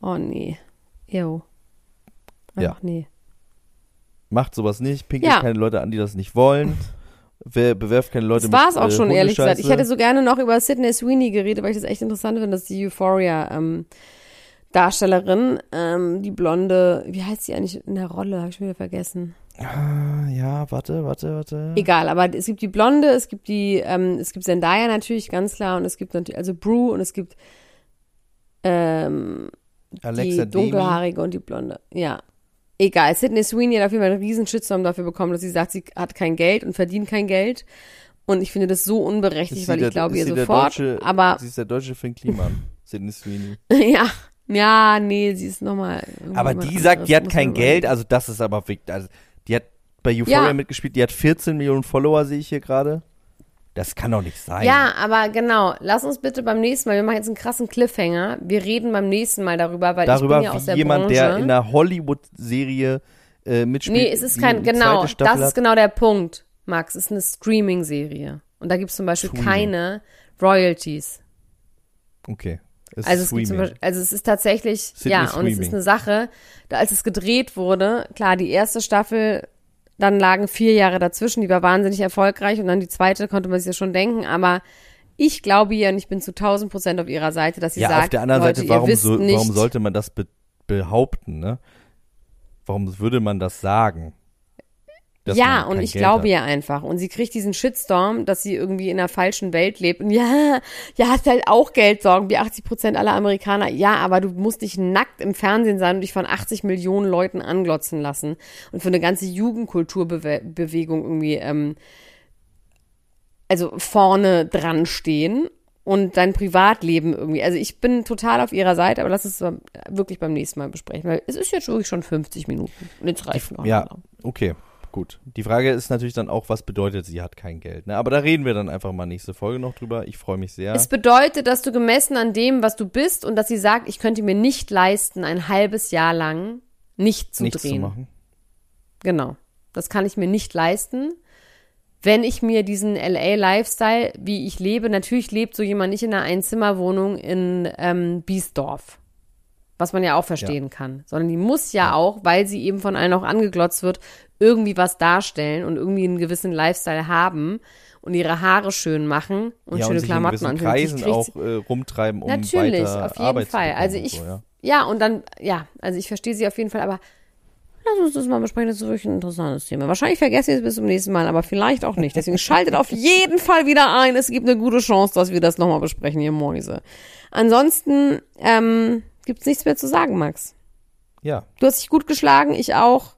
Oh nee. Jo. Ja. Ach nee. macht sowas nicht, pinkelt Ja. keine Leute an, die das nicht wollen, wer, bewerft keine Leute Das war es mit auch äh, schon, ehrlich gesagt. Ich hätte so gerne noch über Sydney Sweeney geredet, weil ich das echt interessant finde, dass die Euphoria ähm, Darstellerin, ähm, die blonde, wie heißt sie eigentlich in der Rolle? Habe ich schon wieder vergessen. Ah, ja, warte, warte, warte. Egal, aber es gibt die Blonde, es gibt die, ähm, es gibt Zendaya natürlich, ganz klar, und es gibt natürlich, also Brew und es gibt ähm, Alexa die Demi. dunkelhaarige und die Blonde. Ja. Egal, Sydney Sweeney hat auf jeden Fall einen riesen Shitstorm dafür bekommen, dass sie sagt, sie hat kein Geld und verdient kein Geld. Und ich finde das so unberechtigt, weil der- ich glaube ihr sofort. Deutsche, aber Sie ist der deutsche Finn Kliman, Sidney Sweeney. ja, ja, nee, sie ist nochmal. Aber die sagt, die hat kein Geld, also das ist aber wirklich, also die hat bei Euphoria Ja. mitgespielt, die hat 14 Millionen Follower, sehe ich hier gerade. Das kann doch nicht sein. Ja, aber genau. Lass uns bitte beim nächsten Mal, wir machen jetzt einen krassen Cliffhanger. Wir reden beim nächsten Mal darüber, weil Darüber, ich bin ja aus der jemand, Branche. der in einer Hollywood-Serie äh, mitspielt. nee, es ist kein, genau, das ist genau der Punkt, Max. Es ist eine Streaming-Serie. Und da gibt es zum Beispiel Streaming. keine Royalties. Okay. Es Also es. Beispiel, also es ist tatsächlich, Sydney ja, und es ist eine Sache, da, als es gedreht wurde, klar, die erste Staffel, dann lagen vier Jahre dazwischen, die war wahnsinnig erfolgreich und dann die zweite konnte man sich ja schon denken, aber ich glaube ihr und ich bin zu 1000 Prozent auf ihrer Seite, dass sie ja, sagt, auf der anderen Leute, Seite, warum, so, warum sollte man das be behaupten, ne? Warum würde man das sagen? Ja, und ich Geld glaube hat. ihr einfach. Und sie kriegt diesen Shitstorm, dass sie irgendwie in einer falschen Welt lebt. Und ja, ja, hast halt auch Geldsorgen, wie 80 Prozent aller Amerikaner. Ja, aber du musst dich nackt im Fernsehen sein und dich von 80 Millionen Leuten anglotzen lassen. Und für eine ganze Jugendkulturbewegung irgendwie, ähm, also vorne dran stehen. Und dein Privatleben irgendwie. Also ich bin total auf ihrer Seite, aber lass es wirklich beim nächsten Mal besprechen, weil es ist jetzt wirklich schon 50 Minuten. Und jetzt reicht noch. Ja, okay, gut. Die Frage ist natürlich dann auch, was bedeutet, sie hat kein Geld. Ne? Aber da reden wir dann einfach mal nächste Folge noch drüber. Ich freue mich sehr. Es bedeutet, dass du gemessen an dem, was du bist und dass sie sagt, ich könnte mir nicht leisten, ein halbes Jahr lang nicht zu Nichts drehen. zu machen. Genau. Das kann ich mir nicht leisten. Wenn ich mir diesen LA-Lifestyle, wie ich lebe, natürlich lebt so jemand nicht in einer Einzimmerwohnung in ähm, Biesdorf. Was man ja auch verstehen kann. Sondern die muss ja auch, weil sie eben von allen auch angeglotzt wird, irgendwie was darstellen und irgendwie einen gewissen Lifestyle haben und ihre Haare schön machen und ja, schöne und Klamotten. Die Kreisen auch äh, rumtreiben, um Natürlich, weiter auf jeden Arbeit Fall. Also ich, so, ja. ja. und dann, ja, also ich verstehe sie auf jeden Fall, aber lass uns das mal besprechen, das ist wirklich ein interessantes Thema. Wahrscheinlich vergessen wir es bis zum nächsten Mal, aber vielleicht auch nicht. Deswegen schaltet auf jeden Fall wieder ein. Es gibt eine gute Chance, dass wir das nochmal besprechen, ihr Mäuse. Ansonsten ähm, gibt's nichts mehr zu sagen, Max. ja, Du hast dich gut geschlagen, ich auch.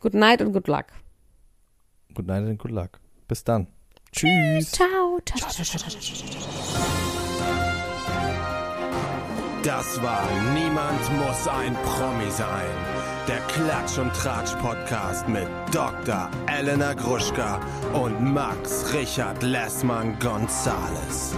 Good night und good luck. good night and good luck. Bis dann. Tschüss. Ciao. ciao, ciao, ciao, ciao, ciao. Das war Niemand muss ein Promi sein. Der Klatsch und Tratsch Podcast mit Dr. Elena Gruschka und Max Richard Lessmann Gonzales.